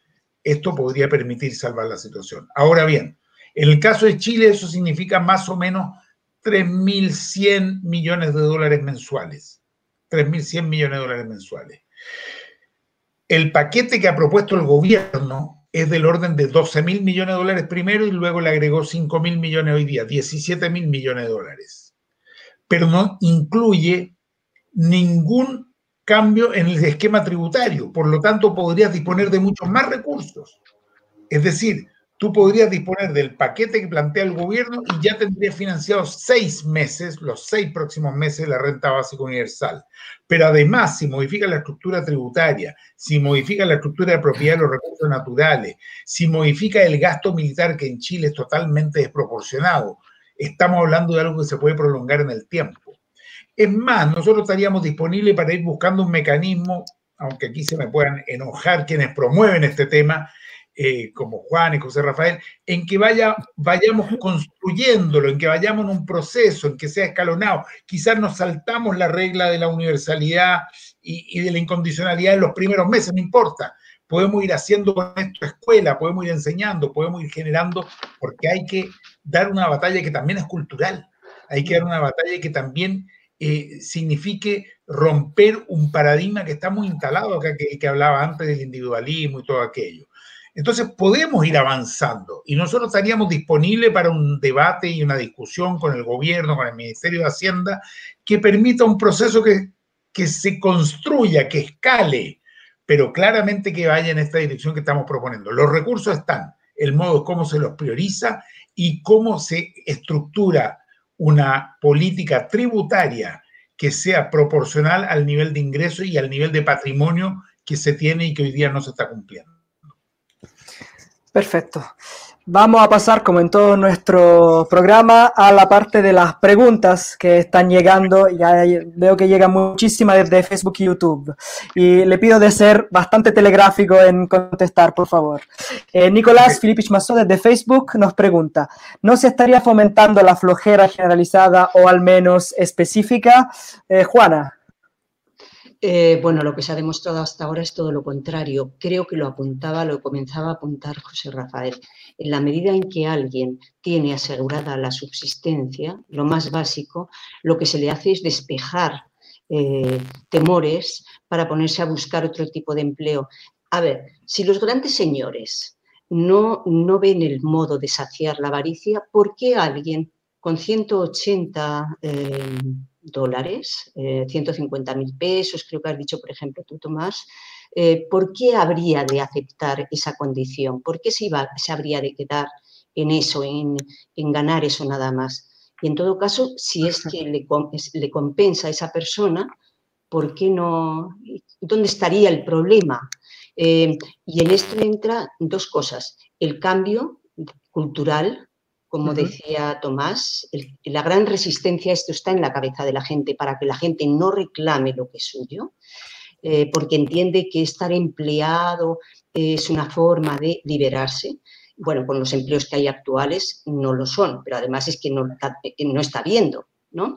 esto podría permitir salvar la situación. Ahora bien, en el caso de Chile eso significa más o menos 3.100 millones de dólares mensuales. 3.100 millones de dólares mensuales. El paquete que ha propuesto el gobierno es del orden de 12.000 millones de dólares primero y luego le agregó 5.000 millones hoy día, 17.000 millones de dólares. Pero no incluye ningún cambio en el esquema tributario, por lo tanto podrías disponer de muchos más recursos. Es decir, tú podrías disponer del paquete que plantea el gobierno y ya tendrías financiados seis meses, los seis próximos meses la renta básica universal. Pero además, si modifica la estructura tributaria, si modifica la estructura de propiedad de los recursos naturales, si modifica el gasto militar que en Chile es totalmente desproporcionado, estamos hablando de algo que se puede prolongar en el tiempo. Es más, nosotros estaríamos disponibles para ir buscando un mecanismo, aunque aquí se me puedan enojar quienes promueven este tema, eh, como Juan y José Rafael, en que vaya, vayamos construyéndolo, en que vayamos en un proceso, en que sea escalonado. Quizás nos saltamos la regla de la universalidad y, de la incondicionalidad en los primeros meses, no importa. Podemos ir haciendo con esto escuela, podemos ir enseñando, podemos ir generando, porque hay que dar una batalla que también es cultural. Hay que dar una batalla que también eh, signifique romper un paradigma que está muy instalado acá, que, que hablaba antes del individualismo y todo aquello. Entonces podemos ir avanzando y nosotros estaríamos disponibles para un debate y una discusión con el gobierno, con el Ministerio de Hacienda, que permita un proceso que, se construya, que escale, pero claramente que vaya en esta dirección que estamos proponiendo. Los recursos están, el modo cómo se los prioriza y cómo se estructura una política tributaria que sea proporcional al nivel de ingreso y al nivel de patrimonio que se tiene y que hoy día no se está cumpliendo. Perfecto. Vamos a pasar, como en todo nuestro programa, a la parte de las preguntas que están llegando. Ya veo que llegan muchísimas desde Facebook y YouTube. Y le pido de ser bastante telegráfico en contestar, por favor. Eh, Nicolás Filipich Mazo desde Facebook nos pregunta, ¿no se estaría fomentando la flojera generalizada o al menos específica? Eh, Juana. Eh, bueno, lo que se ha demostrado hasta ahora es todo lo contrario. Creo que lo apuntaba, lo comenzaba a apuntar José Rafael. En la medida en que alguien tiene asegurada la subsistencia, lo más básico, lo que se le hace es despejar eh, temores para ponerse a buscar otro tipo de empleo. A ver, si los grandes señores no, no ven el modo de saciar la avaricia, ¿por qué alguien con 180 dólares, 150 eh, mil pesos, creo que has dicho, por ejemplo, tú, Tomás, eh, ¿por qué habría de aceptar esa condición? ¿Por qué se, iba, se habría de quedar en eso, en, ganar eso nada más? Y en todo caso, si es que le, le compensa a esa persona, ¿por qué no? ¿Dónde estaría el problema? Eh, y en esto entra dos cosas. El cambio cultural como decía Tomás, la gran resistencia esto está en la cabeza de la gente para que la gente no reclame lo que es suyo, eh, porque entiende que estar empleado es una forma de liberarse. Bueno, con los empleos que hay actuales no lo son, pero además es que no, no está viendo ¿no?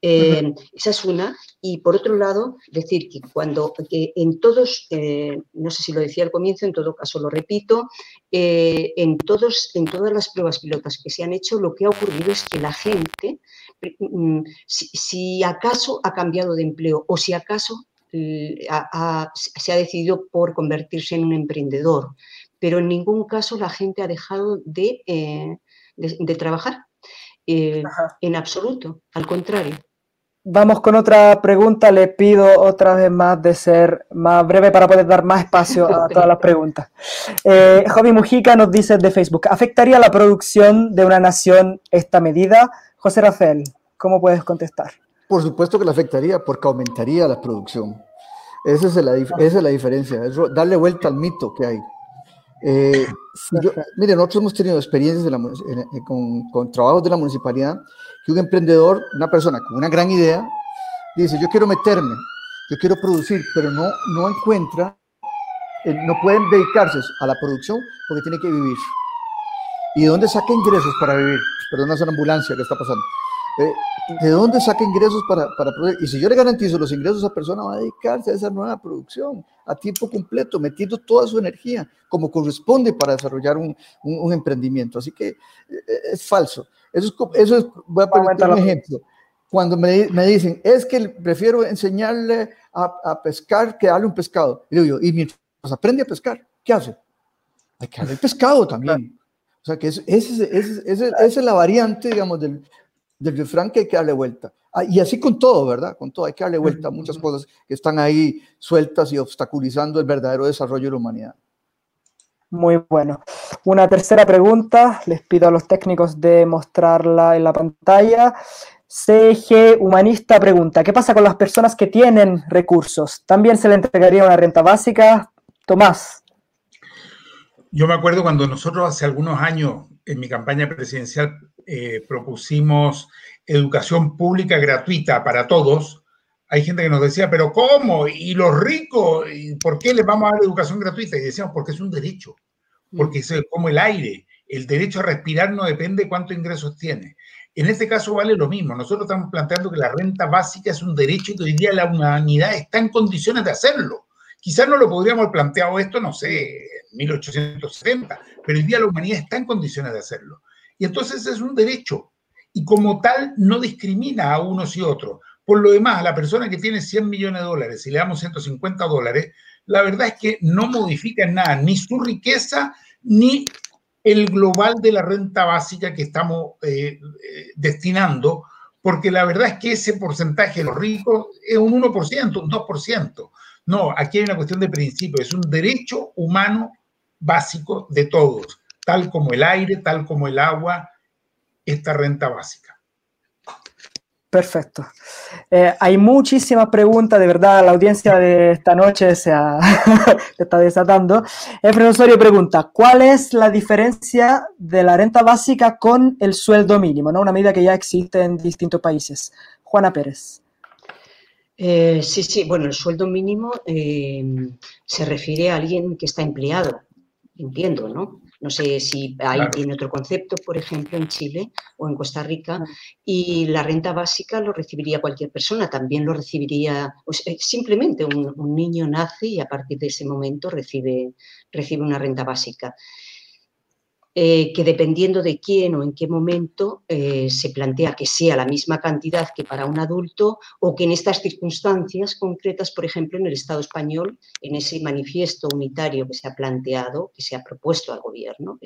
Eh, esa es una. Y por otro lado, decir que cuando en todos, eh, no sé si lo decía al comienzo, en todo caso lo repito, eh, en, todos, en todas las pruebas pilotas que se han hecho, lo que ha ocurrido es que la gente, mm, si, acaso ha cambiado de empleo o si acaso se ha decidido por convertirse en un emprendedor, pero en ningún caso la gente ha dejado de, de trabajar eh, en absoluto, al contrario. Vamos con otra pregunta. Le pido otra vez más de ser más breve para poder dar más espacio a todas las preguntas. Eh, Jovi Mujica nos dice de Facebook, ¿afectaría la producción de una nación esta medida? José Rafael, ¿cómo puedes contestar? Por supuesto que la afectaría porque aumentaría la producción. Esa es la, esa es la diferencia, es darle vuelta al mito que hay. Eh, mire, nosotros hemos tenido experiencias con, con, trabajos de la municipalidad que un emprendedor, una persona con una gran idea, dice, yo quiero meterme, yo quiero producir, pero no, no encuentra, eh, no pueden dedicarse a la producción porque tiene que vivir. ¿Y de dónde saca ingresos para vivir? Perdón, es una ambulancia que está pasando. Eh, ¿De dónde saca ingresos para, para producir? Y si yo le garantizo los ingresos, esa persona va a dedicarse a esa nueva producción a tiempo completo, metiendo toda su energía como corresponde para desarrollar un, un, emprendimiento. Así que eh, es falso. Eso es, eso es voy a poner un ejemplo. Cuando me, me, dicen, es que prefiero enseñarle a, a, pescar que darle un pescado. Y digo yo, y mientras aprende a pescar, ¿qué hace? Hay que darle el pescado también. O sea, que esa es, es, es, la variante, digamos, del, del refrán que hay que darle vuelta. Ah, y así con todo, ¿verdad? Con todo, hay que darle vuelta a muchas cosas que están ahí sueltas y obstaculizando el verdadero desarrollo de la humanidad. Muy bueno. Una tercera pregunta, les pido a los técnicos de mostrarla en la pantalla. CG Humanista pregunta, ¿qué pasa con las personas que tienen recursos? ¿También se le entregaría una renta básica? Tomás. Yo me acuerdo cuando nosotros hace algunos años en mi campaña presidencial eh, propusimos educación pública gratuita para todos, hay gente que nos decía, pero ¿cómo? ¿Y los ricos? ¿Y ¿Por qué les vamos a dar educación gratuita? Y decíamos, porque es un derecho, porque es como el aire. El derecho a respirar no depende de cuántos ingresos tiene. En este caso vale lo mismo. Nosotros estamos planteando que la renta básica es un derecho y que hoy día la humanidad está en condiciones de hacerlo. Quizás no lo podríamos haber planteado esto, no sé, en 1870, pero hoy día la humanidad está en condiciones de hacerlo. Y entonces es un derecho y como tal no discrimina a unos y otros. Por lo demás, a la persona que tiene 100 millones de dólares, si le damos 150 dólares, la verdad es que no modifica nada ni su riqueza ni el global de la renta básica que estamos eh, eh, destinando, porque la verdad es que ese porcentaje de los ricos es un 1%, un 2%. No, aquí hay una cuestión de principio, es un derecho humano básico de todos, tal como el aire, tal como el agua, esta renta básica. Perfecto. Eh, hay muchísimas preguntas, de verdad, la audiencia de esta noche se, está desatando. El profesor pregunta, ¿cuál es la diferencia de la renta básica con el sueldo mínimo? ¿no? Una medida que ya existe en distintos países. Juana Pérez. Eh, sí, sí, bueno, el sueldo mínimo eh, se refiere a alguien que está empleado, entiendo, ¿no? No sé si ahí tiene otro concepto, por ejemplo, en Chile o en Costa Rica. Y la renta básica lo recibiría cualquier persona, también lo recibiría, eh, simplemente un, niño nace y a partir de ese momento recibe, recibe una renta básica. Eh, que dependiendo de quién o en qué momento eh, se plantea que sea la misma cantidad que para un adulto o que en estas circunstancias concretas, por ejemplo, en el Estado español, en ese manifiesto unitario que se ha planteado, que se ha propuesto al gobierno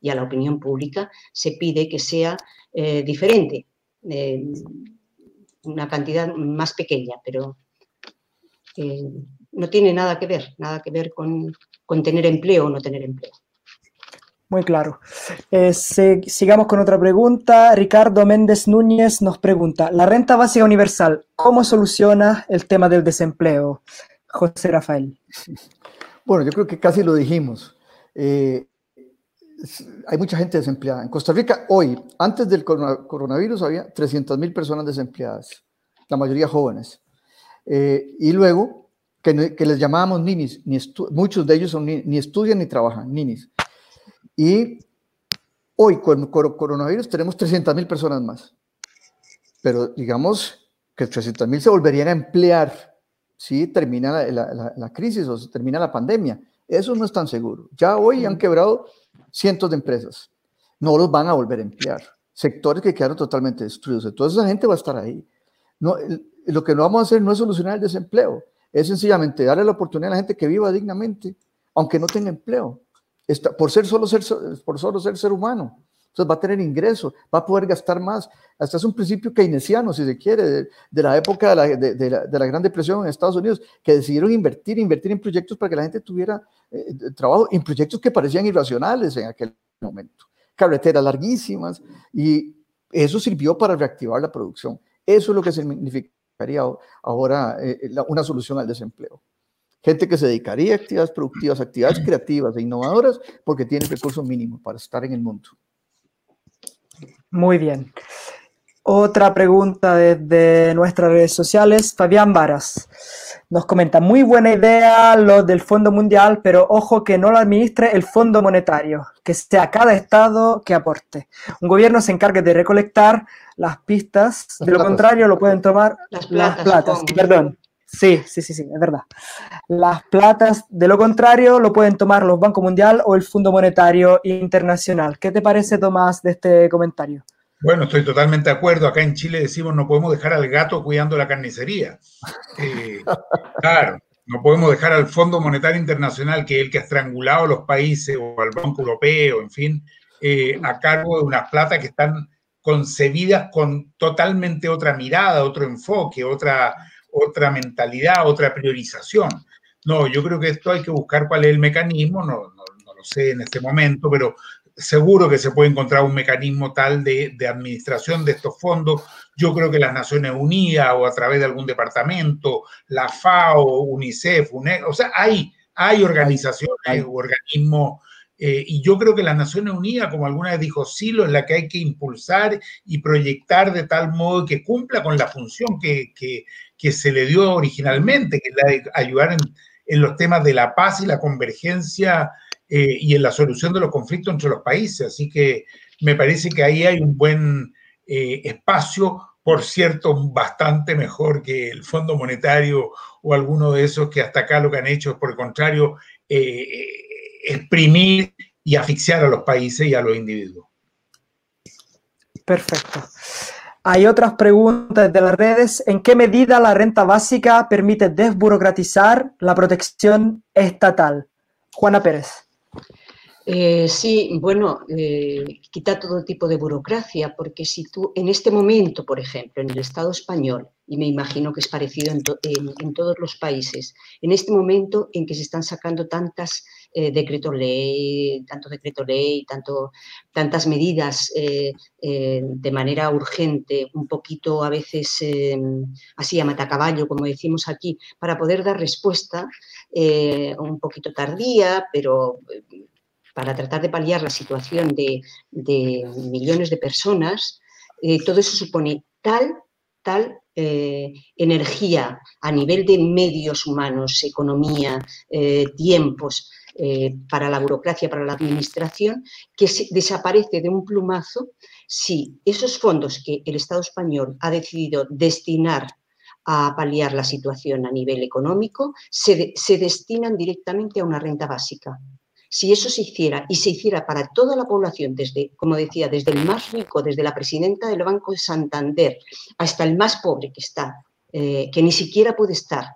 y a la opinión pública, se pide que sea eh, diferente, una cantidad más pequeña, pero no tiene nada que ver, nada que ver con tener empleo o no tener empleo. Muy claro. Eh, sigamos con otra pregunta. Ricardo Méndez Núñez nos pregunta, la renta básica universal, ¿cómo soluciona el tema del desempleo? José Rafael. Bueno, yo creo que casi lo dijimos. Eh, hay mucha gente desempleada. En Costa Rica hoy, antes del coronavirus, había 300 mil personas desempleadas, la mayoría jóvenes. Eh, y luego, que, les llamábamos ninis, muchos de ellos ni, ni estudian ni trabajan, ninis. Y hoy con coronavirus tenemos 300 mil personas más. Pero digamos que 300 mil se volverían a emplear si termina la, crisis o si termina la pandemia. Eso no es tan seguro. Ya hoy han quebrado cientos de empresas. No los van a volver a emplear. Sectores que quedaron totalmente destruidos. Entonces esa gente va a estar ahí. No, lo que no vamos a hacer no es solucionar el desempleo. Es sencillamente darle la oportunidad a la gente que viva dignamente, aunque no tenga empleo por ser solo ser, por solo ser ser humano. Entonces va a tener ingresos, va a poder gastar más. Hasta es un principio keynesiano, si se quiere, de, la época de la, de, la, Gran Depresión en Estados Unidos, que decidieron invertir, invertir en proyectos para que la gente tuviera eh, trabajo, en proyectos que parecían irracionales en aquel momento. Carreteras larguísimas, y eso sirvió para reactivar la producción. Eso es lo que significaría ahora eh, una solución al desempleo gente que se dedicaría a actividades productivas, actividades creativas e innovadoras, porque tiene recursos mínimos para estar en el mundo. Muy bien. Otra pregunta desde nuestras redes sociales, Fabián Varas nos comenta, muy buena idea lo del Fondo Mundial, pero ojo que no lo administre el Fondo Monetario, que sea cada estado que aporte. Un gobierno se encargue de recolectar las pistas, de lo contrario lo pueden tomar las, las platas, perdón, Sí, sí, sí, sí, es verdad. Las platas, de lo contrario, lo pueden tomar los Bancos Mundial o el Fondo Monetario Internacional. ¿Qué te parece, Tomás, de este comentario? Bueno, estoy totalmente de acuerdo. Acá en Chile decimos no podemos dejar al gato cuidando la carnicería. Eh, claro, no podemos dejar al Fondo Monetario Internacional, que es el que ha estrangulado a los países, o al Banco Europeo, en fin, eh, a cargo de unas platas que están concebidas con totalmente otra mirada, otro enfoque, otra, otra mentalidad, otra priorización. No, yo creo que esto hay que buscar cuál es el mecanismo, no, no, lo sé en este momento, pero seguro que se puede encontrar un mecanismo tal de, administración de estos fondos. Yo creo que las Naciones Unidas o a través de algún departamento, la FAO, UNICEF, UNED, o sea, hay, hay organizaciones o organismos eh, y yo creo que las Naciones Unidas, como alguna vez dijo Silo, es la que hay que impulsar y proyectar de tal modo que cumpla con la función que, que se le dio originalmente, que es la de ayudar en, los temas de la paz y la convergencia eh, y en la solución de los conflictos entre los países. Así que me parece que ahí hay un buen eh, espacio, por cierto, bastante mejor que el Fondo Monetario o alguno de esos que hasta acá lo que han hecho es, por el contrario, eh, exprimir y asfixiar a los países y a los individuos. Perfecto. Hay otras preguntas de las redes. ¿En qué medida la renta básica permite desburocratizar la protección estatal? Juana Pérez. Eh, sí, bueno, eh, quita todo tipo de burocracia, porque si tú, en este momento, por ejemplo, en el Estado español, y me imagino que es parecido en, todos los países, en este momento en que se están sacando tantas eh, decretos ley, tanto decreto ley, tanto, tantas medidas de manera urgente, un poquito a veces así a matacaballo, como decimos aquí, para poder dar respuesta un poquito tardía, pero para tratar de paliar la situación de, millones de personas, eh, todo eso supone tal, tal eh, energía a nivel de medios humanos, economía, eh, tiempos, para la burocracia, para la administración, que desaparece de un plumazo si esos fondos que el Estado español ha decidido destinar a paliar la situación a nivel económico, se destinan directamente a una renta básica. Si eso se hiciera y se hiciera para toda la población, desde, como decía, desde el más rico, desde la presidenta del Banco de Santander, hasta el más pobre que está, eh, que ni siquiera puede estar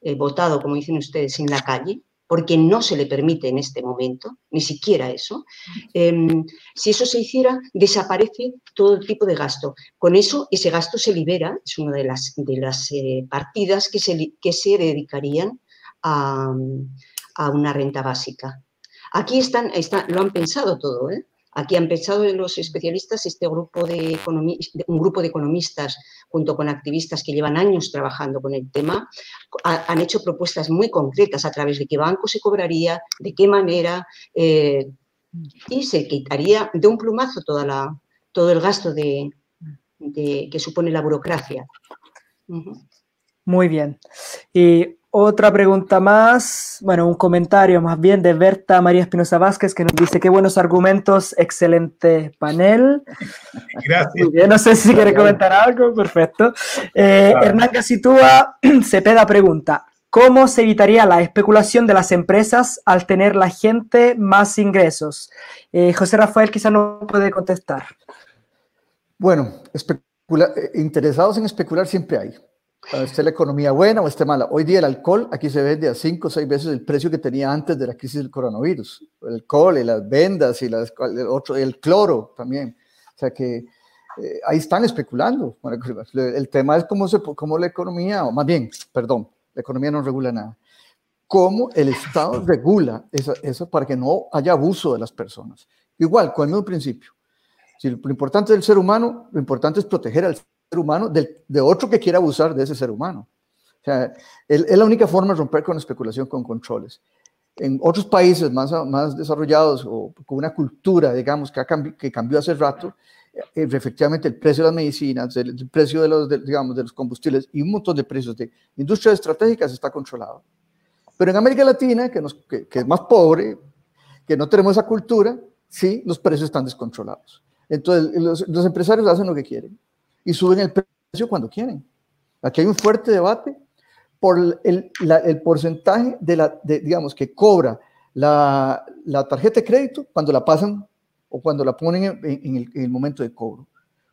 eh, votado, como dicen ustedes, en la calle, porque no se le permite en este momento, ni siquiera eso, em, si eso se hiciera, desaparece todo tipo de gasto. Con eso, ese gasto se libera, es una de las, de las eh, partidas que se, dedicarían a una renta básica. Aquí están, lo han pensado todo, ¿eh? Aquí han pensado los especialistas, este grupo de un grupo de economistas junto con activistas que llevan años trabajando con el tema, han hecho propuestas muy concretas a través de qué banco se cobraría, de qué manera, eh, y se quitaría de un plumazo todo el gasto que supone la burocracia. Muy bien. Otra pregunta más, bueno, un comentario más bien de Berta María Espinosa Vázquez que nos dice qué buenos argumentos, excelente panel. Gracias. no sé si quiere comentar algo, perfecto. Eh, Hernán Casitúa Cepeda pregunta, ¿cómo se evitaría la especulación de las empresas al tener la gente más ingresos? Eh, José Rafael quizá no puede contestar. Bueno, eh, interesados en especular siempre hay esté la economía buena o esté mala. Hoy día el alcohol aquí se vende a cinco o seis veces el precio que tenía antes de la crisis del coronavirus. El alcohol y las vendas y las, el, otro, el cloro también. O sea que eh, ahí están especulando. el tema es cómo, se, cómo la economía, o más bien, perdón, la economía no regula nada. Cómo el Estado regula eso, eso para que no haya abuso de las personas. Igual, con el mismo principio. Si lo importante del ser humano, lo importante es proteger al humano de otro que quiera abusar de ese ser humano. O sea, es, la única forma de romper con especulación con controles. En otros países más, más desarrollados o con una cultura, digamos, que, que cambió hace rato, eh, efectivamente el precio de las medicinas, el, precio de los, digamos, de los combustibles y un montón de precios de industrias estratégicas está controlado. Pero en América Latina, que, nos, que, es más pobre, que no tenemos esa cultura, sí, los precios están descontrolados. Entonces, los, los empresarios hacen lo que quieren y suben el precio cuando quieren. Aquí hay un fuerte debate por el, el porcentaje de la, digamos, que cobra la, la, tarjeta de crédito cuando la pasan o cuando la ponen en, el, momento de cobro.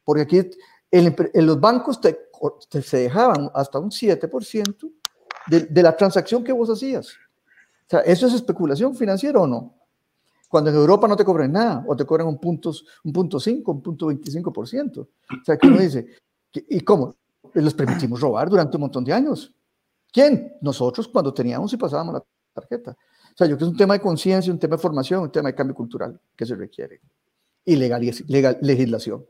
Porque aquí en los bancos te, se dejaban hasta un 7% de, de, la transacción que vos hacías. O sea, ¿eso es especulación financiera o no? Cuando en Europa no te cobran nada, o te cobran un punto, un punto 5, un punto 25%. O sea, que uno dice, ¿y cómo? Les permitimos robar durante un montón de años. ¿Quién? Nosotros cuando teníamos y pasábamos la tarjeta. O sea, yo creo que es un tema de conciencia, un tema de formación, un tema de cambio cultural que se requiere. Y legal, legislación.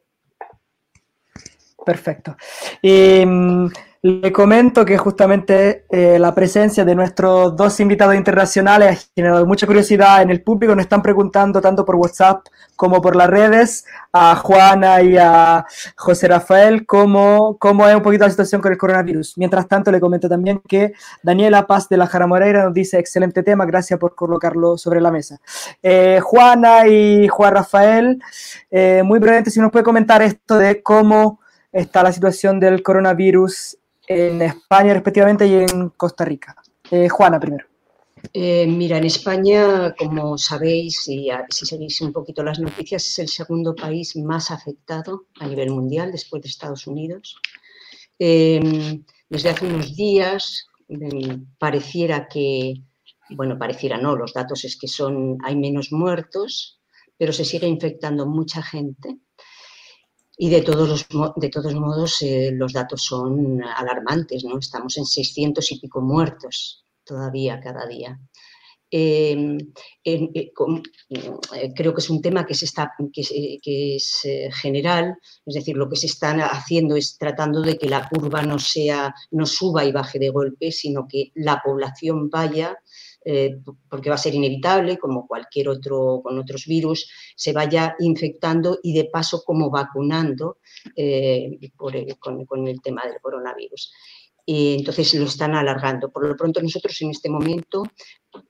Perfecto. Em, le comento que justamente eh, la presencia de nuestros dos invitados internacionales ha generado mucha curiosidad en el público. Nos están preguntando tanto por WhatsApp como por las redes a Juana y a José Rafael cómo, cómo es un poquito la situación con el coronavirus. Mientras tanto, le comento también que Daniela Paz de la Jara Moreira nos dice excelente tema, gracias por colocarlo sobre la mesa. Eh, Juana y Juan Rafael, eh, muy brevemente, si nos puede comentar esto de cómo está la situación del coronavirus en España respectivamente y en Costa Rica. Eh, Juana primero. Eh, mira, en España, como sabéis, y si seguís un poquito las noticias, es el segundo país más afectado a nivel mundial después de Estados Unidos. Em, desde hace unos días em, pareciera que, bueno, pareciera no, los datos es que son, hay menos muertos, pero se sigue infectando mucha gente. Y de todos, los, de todos modos, eh, los datos son alarmantes, ¿no? Estamos en 600 y pico muertos todavía cada día. Em, eh, eh, creo que es un tema que, se está, que, es general, es decir, lo que se está haciendo es tratando de que la curva no, sea, no suba y baje de golpe, sino que la población vaya, porque va a ser inevitable, como cualquier otro con otros virus, se vaya infectando y de paso como vacunando con, con el tema del coronavirus entonces lo están alargando. Por lo pronto nosotros en este momento,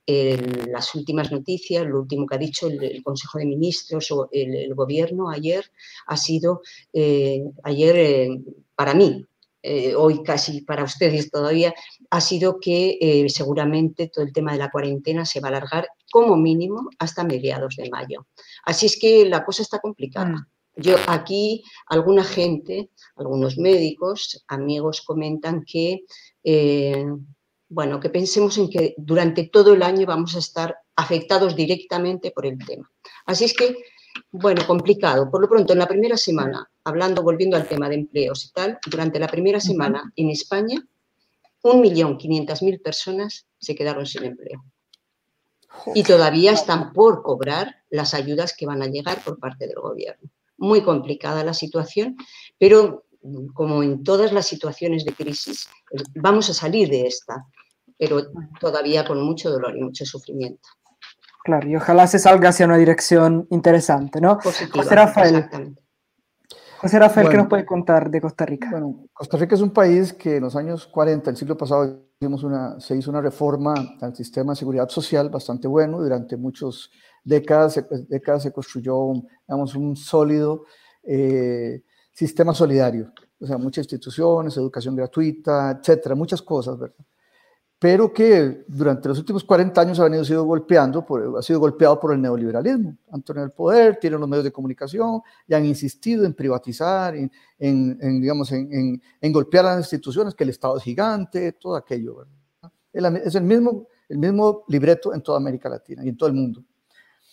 las últimas noticias, lo último que ha dicho el, Consejo de Ministros o el, Gobierno ayer, ha sido, eh, ayer eh, para mí, eh, hoy casi para ustedes todavía, ha sido que seguramente todo el tema de la cuarentena se va a alargar como mínimo hasta mediados de mayo. Así es que la cosa está complicada. Mm. Yo aquí, alguna gente, algunos médicos, amigos comentan que, eh, bueno, que pensemos en que durante todo el año vamos a estar afectados directamente por el tema. Así es que, bueno, complicado. Por lo pronto, en la primera semana, hablando, volviendo al tema de empleos y tal, durante la primera semana en España, 1.500.000 personas se quedaron sin empleo. Y todavía están por cobrar las ayudas que van a llegar por parte del gobierno muy complicada la situación, pero mm, como en todas las situaciones de crisis, vamos a salir de esta, pero todavía con mucho dolor y mucho sufrimiento. Claro, y ojalá se salga hacia una dirección interesante, ¿no? José Rafael. José Rafael, ¿qué nos puede contar de Costa Rica? Bueno, Costa Rica es un país que en los años 40, el siglo pasado, hicimos una, se hizo una reforma al sistema de seguridad social bastante bueno durante muchos décadas, décadas se construyó digamos, un sólido eh, sistema solidario, o sea, muchas instituciones, educación gratuita, etcétera, muchas cosas, ¿verdad? Pero que durante los últimos 40 años ha sido golpeando, por, ha sido golpeado por el neoliberalismo. Han tenido el poder, tienen los medios de comunicación y han insistido en privatizar, en, en, digamos, en, en, golpear las instituciones, que el Estado es gigante, todo aquello. ¿verdad? Es el mismo, el mismo libreto en toda América Latina y en todo el mundo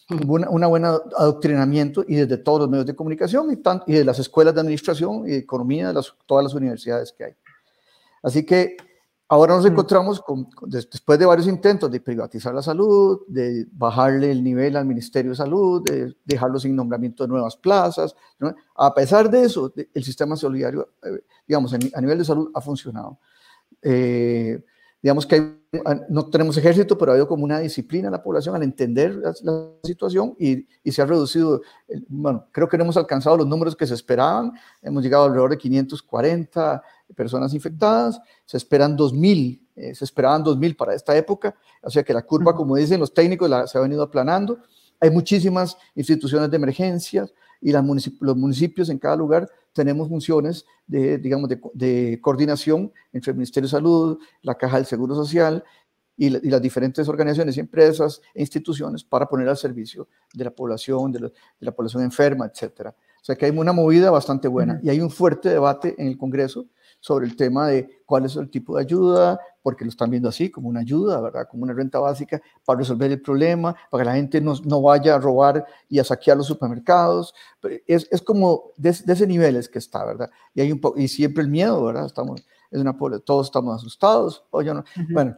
un buen adoctrinamiento y desde todos los medios de comunicación y, y de las escuelas de administración y de economía de las, todas las universidades que hay. Así que ahora nos encontramos con, después de varios intentos de privatizar la salud, de bajarle el nivel al Ministerio de Salud, de dejarlo sin nombramiento de nuevas plazas. A pesar de eso, el sistema solidario, eh, digamos, a nivel de salud ha funcionado. Eh, digamos que no tenemos ejército, pero ha habido como una disciplina en la población al entender la, situación y, y, se ha reducido, bueno, creo que no hemos alcanzado los números que se esperaban, hemos llegado alrededor de 540 personas infectadas, se esperan 2.000, eh, se esperaban 2.000 para esta época, o sea que la curva, como dicen los técnicos, la, se ha venido aplanando, hay muchísimas instituciones de emergencias y las los municipios en cada lugar tenemos funciones de, digamos, de, coordinación entre el Ministerio de Salud, la Caja del Seguro Social y, las diferentes organizaciones empresas e instituciones para poner al servicio de la población, de la, población enferma, etc. O sea que hay una movida bastante buena y hay un fuerte debate en el Congreso sobre el tema de cuál es el tipo de ayuda, porque lo están viendo así, como una ayuda, ¿verdad? Como una renta básica para resolver el problema, para que la gente no, no vaya a robar y a saquear los supermercados. Es, es como de, ese nivel es que está, ¿verdad? Y, hay un y siempre el miedo, ¿verdad? Estamos, es una, todos estamos asustados. O no, Bueno,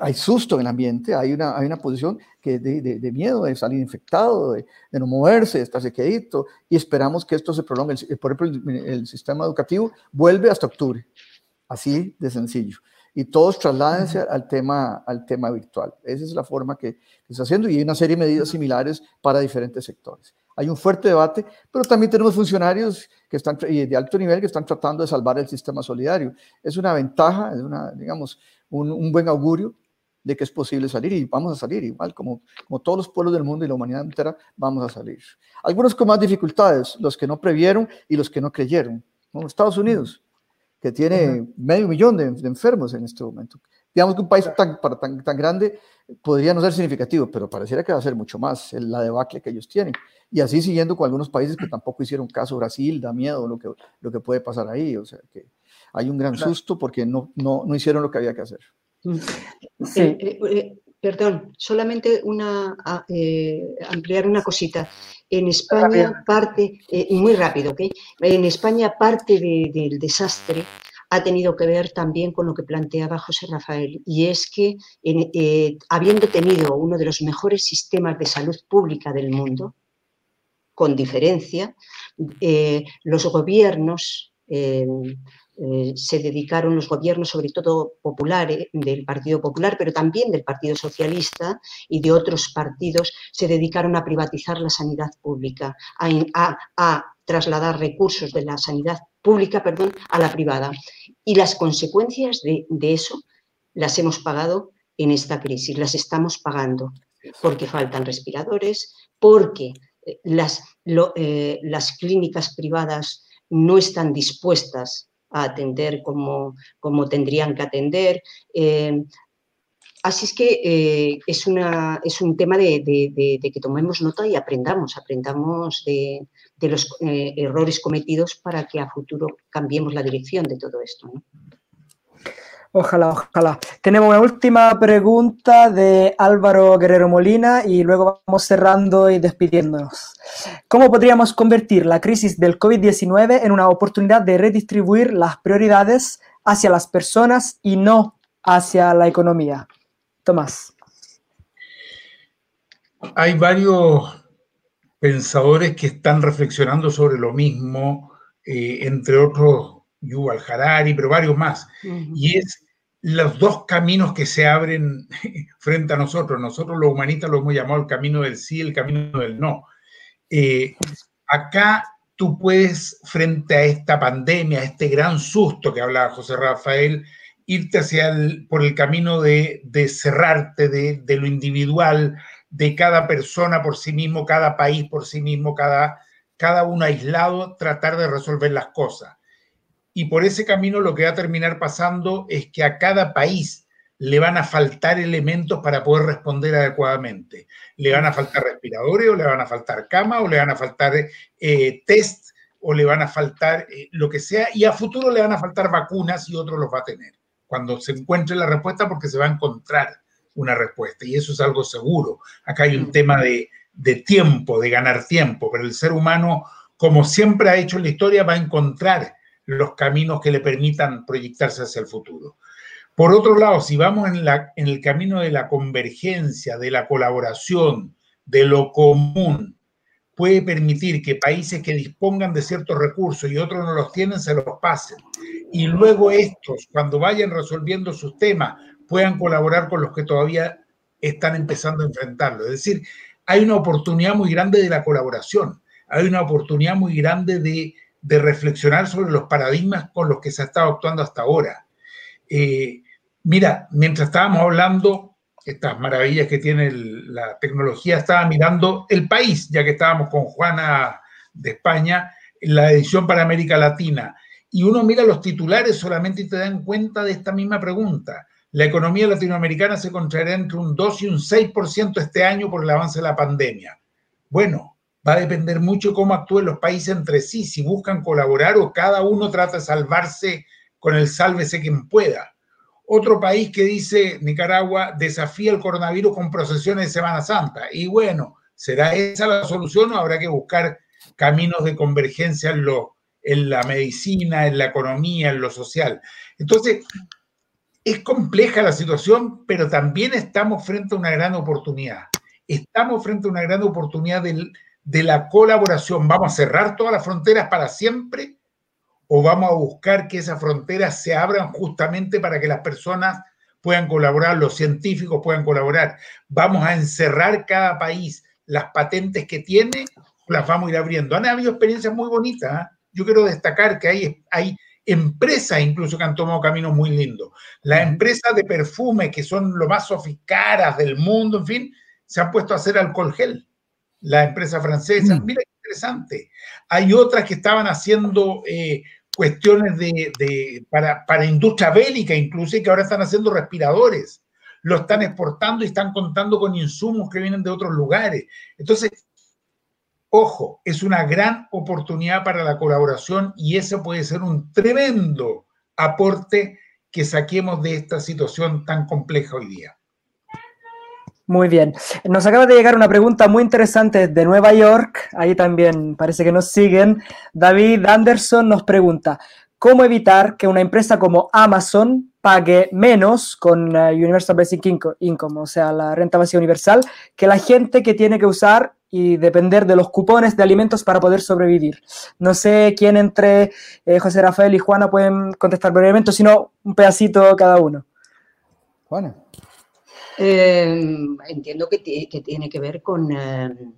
hay susto en el ambiente, hay una, hay una posición que de, de, miedo, de salir infectado, de, no moverse, de estarse quedito, y esperamos que esto se prolongue. Por ejemplo, el, el sistema educativo vuelve hasta octubre. Así de sencillo. Y todos trasládense al tema, al tema virtual. Esa es la forma que, se está haciendo y hay una serie de medidas similares para diferentes sectores. Hay un fuerte debate, pero también tenemos funcionarios que están de alto nivel que están tratando de salvar el sistema solidario. Es una ventaja, es una, digamos, un, un buen augurio de que es posible salir y vamos a salir igual, como, como todos los pueblos del mundo y la humanidad entera, vamos a salir. Algunos con más dificultades, los que no previeron y los que no creyeron. Estados Unidos, que tiene medio millón de, enfermos en este momento. Digamos que un país tan, tan, tan grande podría no ser significativo, pero pareciera que va a ser mucho más la debacle que ellos tienen. Y así siguiendo con algunos países que tampoco hicieron caso, Brasil, da miedo lo que, lo que puede pasar ahí, o sea que hay un gran susto porque no, no, no hicieron lo que había que hacer. Sí. Eh, eh, eh, perdón, solamente una, ampliar una cosita. En España parte, muy rápido, ¿ok? En España parte del desastre ha tenido que ver también con lo que planteaba José Rafael, y es que habiendo tenido uno de los mejores sistemas de salud pública del mundo, con diferencia, los gobiernos eh, se dedicaron los gobiernos, sobre todo populares, del Partido Popular, pero también del Partido Socialista y de otros partidos, se dedicaron a privatizar la sanidad pública, a, trasladar recursos de la sanidad pública perdón, a la privada. Y las consecuencias de, eso las hemos pagado en esta crisis, las estamos pagando, porque faltan respiradores, porque eh, las, eh, las clínicas privadas no están dispuestas a atender como, como tendrían que atender. Eh, así es que eh, es, un tema de, que tomemos nota y aprendamos, aprendamos de, los eh, errores cometidos para que a futuro cambiemos la dirección de todo esto. Ojalá, ojalá. Tenemos una última pregunta de Álvaro Guerrero Molina y luego vamos cerrando y despidiéndonos. ¿Cómo podríamos convertir la crisis del COVID-19 en una oportunidad de redistribuir las prioridades hacia las personas y no hacia la economía? Tomás. Hay varios pensadores que están reflexionando sobre lo mismo, eh, entre otros Yuval Harari, pero varios más. Y es los dos caminos que se abren frente a nosotros. Nosotros los humanistas lo hemos llamado el camino del sí, el camino del no. Eh, acá tú puedes, frente a esta pandemia, a este gran susto que hablaba José Rafael, irte hacia el, por el camino de, cerrarte, de, lo individual, de cada persona por sí mismo, cada país por sí mismo, cada, cada uno aislado, tratar de resolver las cosas y por ese camino lo que va a terminar pasando es que a cada país le van a faltar elementos para poder responder adecuadamente. Le van a faltar respiradores o le van a faltar camas o le van a faltar eh, test o le van a faltar eh, lo que sea y a futuro le van a faltar vacunas y otros los va a tener cuando se encuentre la respuesta porque se va a encontrar una respuesta y eso es algo seguro. Acá hay un tema de, de tiempo, de ganar tiempo, pero el ser humano, como siempre ha hecho en la historia, va a encontrar los caminos que le permitan proyectarse hacia el futuro. Por otro lado, si vamos en, la, en el camino de la convergencia, de la colaboración, de lo común, puede permitir que países que dispongan de ciertos recursos y otros no los tienen, se los pasen. Y luego estos, cuando vayan resolviendo sus temas, puedan colaborar con los que todavía están empezando a enfrentarlo. Es decir, hay una oportunidad muy grande de la colaboración, hay una oportunidad muy grande de de reflexionar sobre los paradigmas con los que se ha estado actuando hasta ahora. Eh, mira, mientras estábamos hablando, estas maravillas que tiene la tecnología, estaba mirando El País, ya que estábamos con Juana de España, la edición para América Latina, y uno mira los titulares solamente y te dan cuenta de esta misma pregunta. La economía latinoamericana se contraerá entre un 2 y un 6% este año por el avance de la pandemia. Bueno, va a depender mucho cómo actúen los países entre sí, si buscan colaborar o cada uno trata de salvarse con el sálvese quien pueda. Otro país que dice, Nicaragua, desafía el coronavirus con procesiones de Semana Santa. Y bueno, ¿será esa la solución o habrá que buscar caminos de convergencia en, la medicina, en la economía, en lo social? Entonces, es compleja la situación, pero también estamos frente a una gran oportunidad. Estamos frente a una gran oportunidad de la colaboración? ¿Vamos a cerrar todas las fronteras para siempre? ¿O vamos a buscar que esas fronteras se abran justamente para que las personas puedan colaborar, los científicos puedan colaborar? ¿Vamos a encerrar cada país las patentes que tiene las vamos a ir abriendo? Han habido experiencias muy bonitas. ¿eh? Yo quiero destacar que hay, hay empresas incluso que han tomado caminos muy lindos. Las empresas de perfume, que son lo más sofisticadas del mundo, en fin, se han puesto a hacer alcohol gel la empresa francesa. Mm. Mira qué interesante. Hay otras que estaban haciendo eh, cuestiones de, para, para industria bélica, incluso que ahora están haciendo respiradores, lo están exportando y están contando con insumos que vienen de otros lugares. Entonces, ojo, es una gran oportunidad para la colaboración y ese puede ser un tremendo aporte que saquemos de esta situación tan compleja hoy día. Muy bien. Nos acaba de llegar una pregunta muy interesante de Nueva York. Ahí también parece que nos siguen. David Anderson nos pregunta, ¿cómo evitar que una empresa como Amazon pague menos con uh, Universal Basic Income, o sea, la renta básica universal, que la gente que tiene que usar y depender de los cupones de alimentos para poder sobrevivir. No sé quién entre eh, José Rafael y Juana pueden contestar brevemente, sino un pedacito cada uno. Juana. Em, entiendo que, tiene que ver con, em,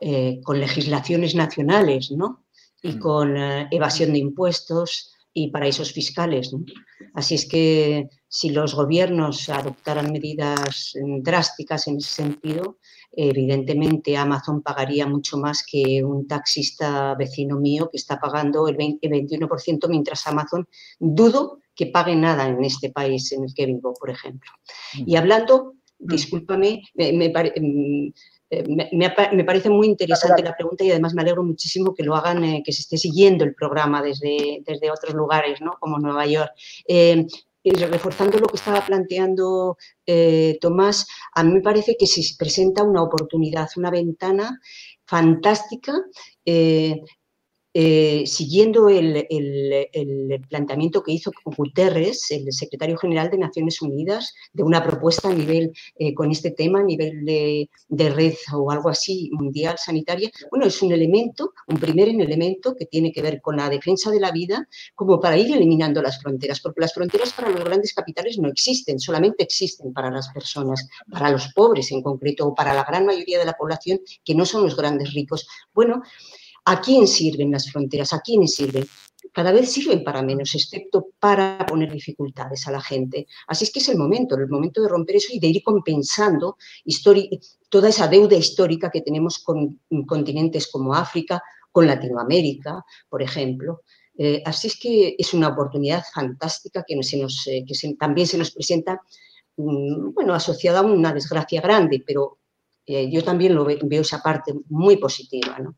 eh, con legislaciones nacionales, ¿no? Y mm. con eh, evasión de impuestos y paraísos fiscales. Así es que si los gobiernos adoptaran medidas em, drásticas en ese sentido, evidentemente Amazon pagaría mucho más que un taxista vecino mío que está pagando el, 21%, mientras Amazon dudo que pague nada en este país en el que vivo, por ejemplo. Mm. Y hablando Mm. discúlpame, mm, eh, me, parece muy interesante la pregunta y además me alegro muchísimo que lo hagan, eh, que se esté siguiendo el programa desde, desde otros lugares, ¿no? como Nueva York. Eh, y reforzando lo que estaba planteando Tomás, a mí me parece que se presenta una oportunidad, una ventana fantástica eh, siguiendo el, planteamiento que hizo Guterres, el secretario general de Naciones Unidas, de una propuesta a nivel, eh, con este tema, a nivel de, red o algo así mundial sanitaria, bueno, es un elemento, un primer elemento que tiene que ver con la defensa de la vida, como para ir eliminando las fronteras, porque las fronteras para los grandes capitales no existen, solamente existen para las personas, para los pobres en concreto, o para la gran mayoría de la población que no son los grandes ricos. Bueno, ¿A quién sirven las fronteras? ¿A quiénes sirven? Cada vez sirven para menos, excepto para poner dificultades a la gente. Así es que es el momento, el momento de romper eso y de ir compensando toda esa deuda histórica que tenemos con continentes como África, con Latinoamérica, por ejemplo. Eh, así es que es una oportunidad fantástica que, eh, también se nos presenta, mm, bueno, asociada a una desgracia grande, pero eh, yo también lo veo, veo esa parte muy positiva, ¿no?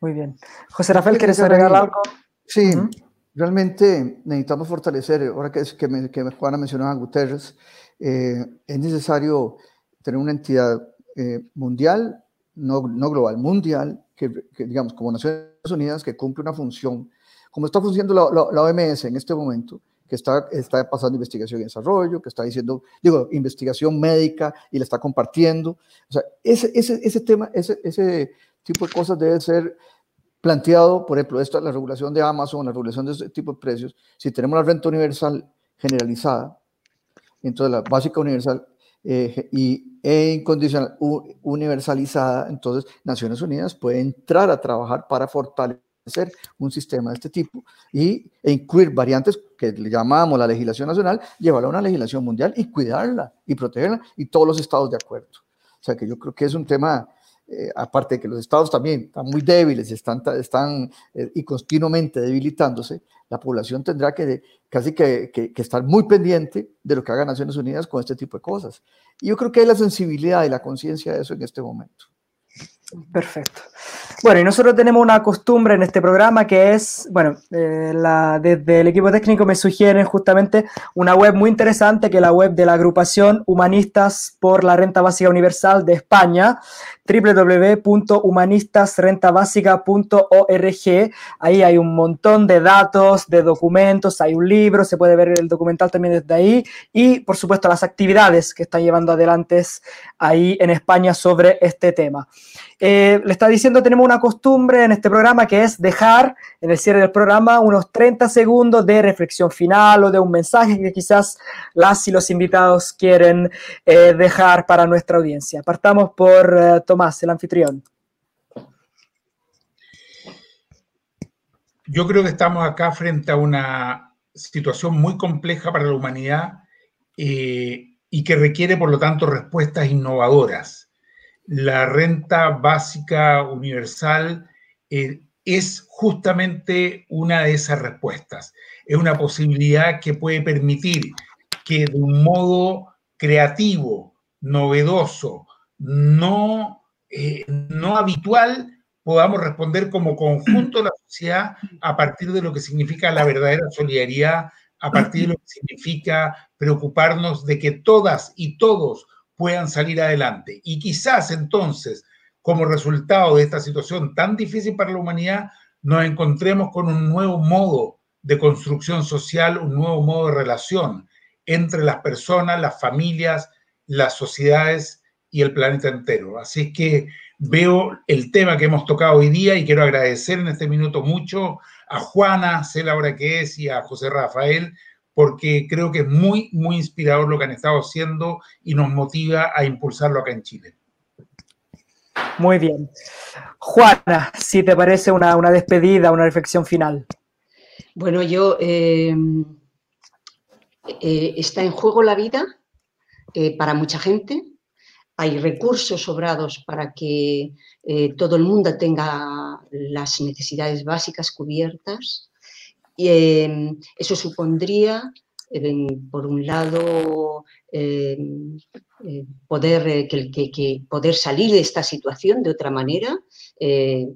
Muy bien. José Rafael, ¿quieres agregar algo? Sí, realmente necesitamos fortalecer, ahora que, que, me, que Juana mencionaba a Guterres, eh, es necesario tener una entidad eh, mundial, no, no, global, mundial, que, digamos, como Naciones Unidas, que cumple una función, como está funcionando la, la, OMS en este momento, que está, está pasando investigación y desarrollo, que está diciendo, digo, investigación médica y la está compartiendo. O sea, ese, ese, ese tema, ese, ese tipo de cosas debe ser planteado, por ejemplo, esta, la regulación de Amazon, la regulación de este tipo de precios, si tenemos la renta universal generalizada, entonces la básica universal eh, y e incondicional universalizada, entonces Naciones Unidas puede entrar a trabajar para fortalecer un sistema de este tipo y, e incluir variantes que le llamamos la legislación nacional, llevarla a una legislación mundial y cuidarla y protegerla y todos los estados de acuerdo. O sea que yo creo que es un tema eh, aparte de que los estados también están muy débiles están, están eh, y continuamente debilitándose, la población tendrá que casi que, estar muy pendiente de lo que haga Naciones Unidas con este tipo de cosas. Y yo creo que hay la sensibilidad y la conciencia de eso en este momento. Perfecto. Bueno, y nosotros tenemos una costumbre en este programa que es, bueno, eh, desde el equipo técnico me sugieren justamente una web muy interesante que es la web de la agrupación Humanistas por la Renta Básica Universal de España, www.humanistasrentabásica.org. Ahí hay un montón de datos, de documentos, hay un libro, se puede ver el documental también desde ahí y, por supuesto, las actividades que están llevando adelante ahí en España sobre este tema. Eh, le está diciendo, tenemos una costumbre en este programa que es dejar en el cierre del programa unos 30 segundos de reflexión final o de un mensaje que quizás las y los invitados quieren eh, dejar para nuestra audiencia. Partamos por eh, Tomás, el anfitrión. Yo creo que estamos acá frente a una situación muy compleja para la humanidad y que requiere, por lo tanto, respuestas innovadoras la renta básica universal eh, es justamente una de esas respuestas. Es una posibilidad que puede permitir que de un modo creativo, novedoso, no, eh, no habitual, podamos responder como conjunto de la sociedad a partir de lo que significa la verdadera solidaridad, a partir de lo que significa preocuparnos de que todas y todos puedan salir adelante. Y quizás entonces, como resultado de esta situación tan difícil para la humanidad, nos encontremos con un nuevo modo de construcción social, un nuevo modo de relación entre las personas, las familias, las sociedades y el planeta entero. Así que veo el tema que hemos tocado hoy día y quiero agradecer en este minuto mucho a Juana, sé la que es, y a José Rafael, porque creo que es muy, muy inspirador lo que han estado haciendo y nos motiva a impulsarlo acá en Chile. Muy bien. Juana, si te parece una, despedida, una reflexión final. Bueno, yo, eh, eh, está en juego la vida eh, para mucha gente, hay recursos sobrados para que todo el mundo tenga las necesidades básicas cubiertas. Y, eso supondría, por un lado, eh, poder, eh, que, poder salir de esta situación de otra manera. Eh,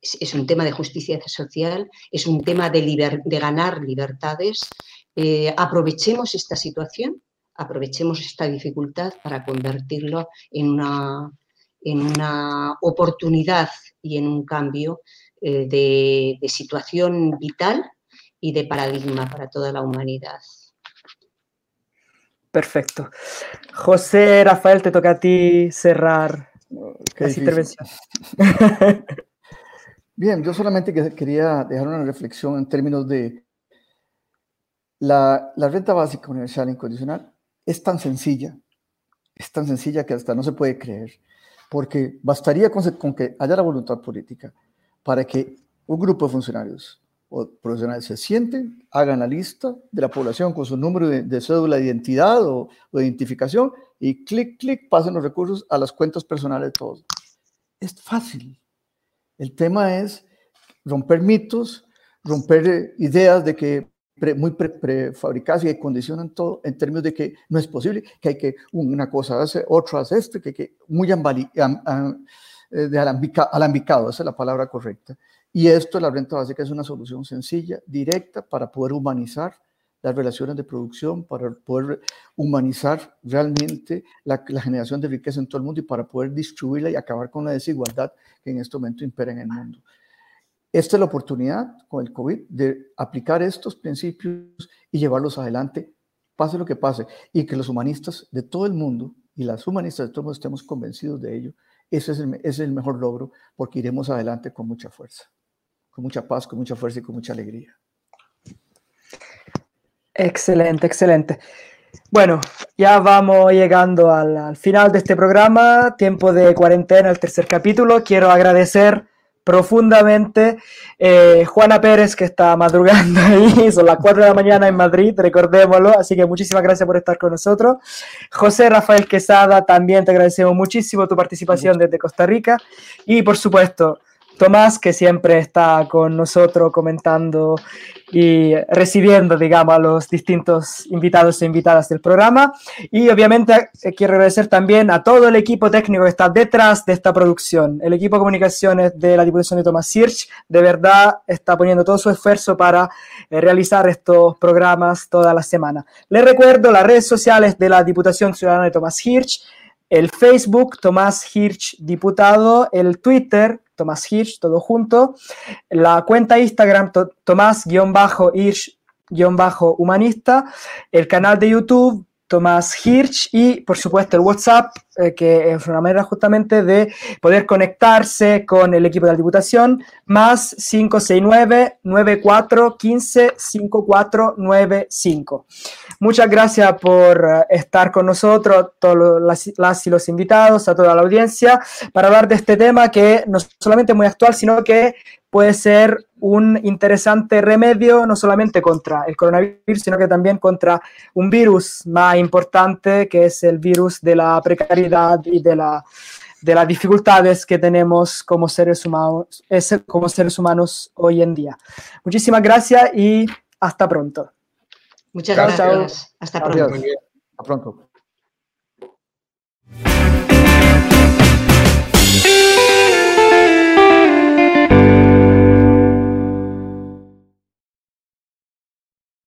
es, un tema de justicia social, es un tema de, de ganar libertades. aprovechemos esta situación, aprovechemos esta dificultad para convertirlo en una, en una oportunidad y en un cambio de situación vital y de paradigma para toda la humanidad. Perfecto. José Rafael, te toca a ti cerrar la intervención. Bien, yo solamente quería dejar una reflexión en términos de la, renta básica universal incondicional. Es tan sencilla, es tan sencilla que hasta no se puede creer, porque bastaría con que haya la voluntad política para que un grupo de funcionarios o profesionales se sienten, hagan la lista de la población con su número de, cédula de identidad o, de identificación y clic, clic, pasen los recursos a las cuentas personales de todos. Es fácil. El tema es romper mitos, romper eh, ideas de que muy prefabricadas y que condicionan todo en términos de que no es posible, que hay que una cosa hace, otra hace esto, que hay que muy eh, de alambicado, esa es la palabra correcta. Y esto, la renta básica, es una solución sencilla, directa, para poder humanizar las relaciones de producción, para poder humanizar realmente la, generación de riqueza en todo el mundo y para poder distribuirla y acabar con la desigualdad que en este momento impera en el mundo. Esta es la oportunidad con el COVID de aplicar estos principios y llevarlos adelante, pase lo que pase, y que los humanistas de todo el mundo y las humanistas de todo el mundo estemos convencidos de ello. Ese es ese es el mejor logro porque iremos adelante con mucha fuerza con mucha paz, con mucha fuerza y con mucha alegría. Excelente, excelente. Bueno, ya vamos llegando al, final de este programa, tiempo de cuarentena, el tercer capítulo. Quiero agradecer profundamente eh, Juana Pérez, que está madrugando ahí, son las 4 de la mañana en Madrid, recordémoslo, así que muchísimas gracias por estar con nosotros. José Rafael Quesada, también te agradecemos muchísimo tu participación desde Costa Rica. Y por supuesto, Tomás, que siempre está con nosotros comentando y recibiendo, digamos, a los distintos invitados e invitadas del programa. Y obviamente eh, quiero agradecer también a todo el equipo técnico que está detrás de esta producción. El equipo de comunicaciones de la Diputación de Tomás Hirsch, de verdad, está poniendo todo su esfuerzo para eh, realizar estos programas toda la semana. Les recuerdo las redes sociales de la Diputación Ciudadana de Tomás Hirsch, el Facebook Tomás Hirsch Diputado, el Twitter Tomás Hirsch, todo junto. La cuenta Instagram, Tomás-Hirsch-Humanista. El canal de YouTube, Tomás Hirsch y por supuesto el WhatsApp, eh, que es una manera justamente de poder conectarse con el equipo de la Diputación, más 569-9415-5495. Muchas gracias por eh, estar con nosotros, todos las, y los invitados, a toda la audiencia, para hablar de este tema que no solamente es muy actual, sino que puede ser un interesante remedio no solamente contra el coronavirus, sino que también contra un virus más importante, que es el virus de la precariedad y de, la, de las dificultades que tenemos como seres, humanos, como seres humanos hoy en día. Muchísimas gracias y hasta pronto. Muchas gracias. gracias. Hasta pronto. Hasta pronto.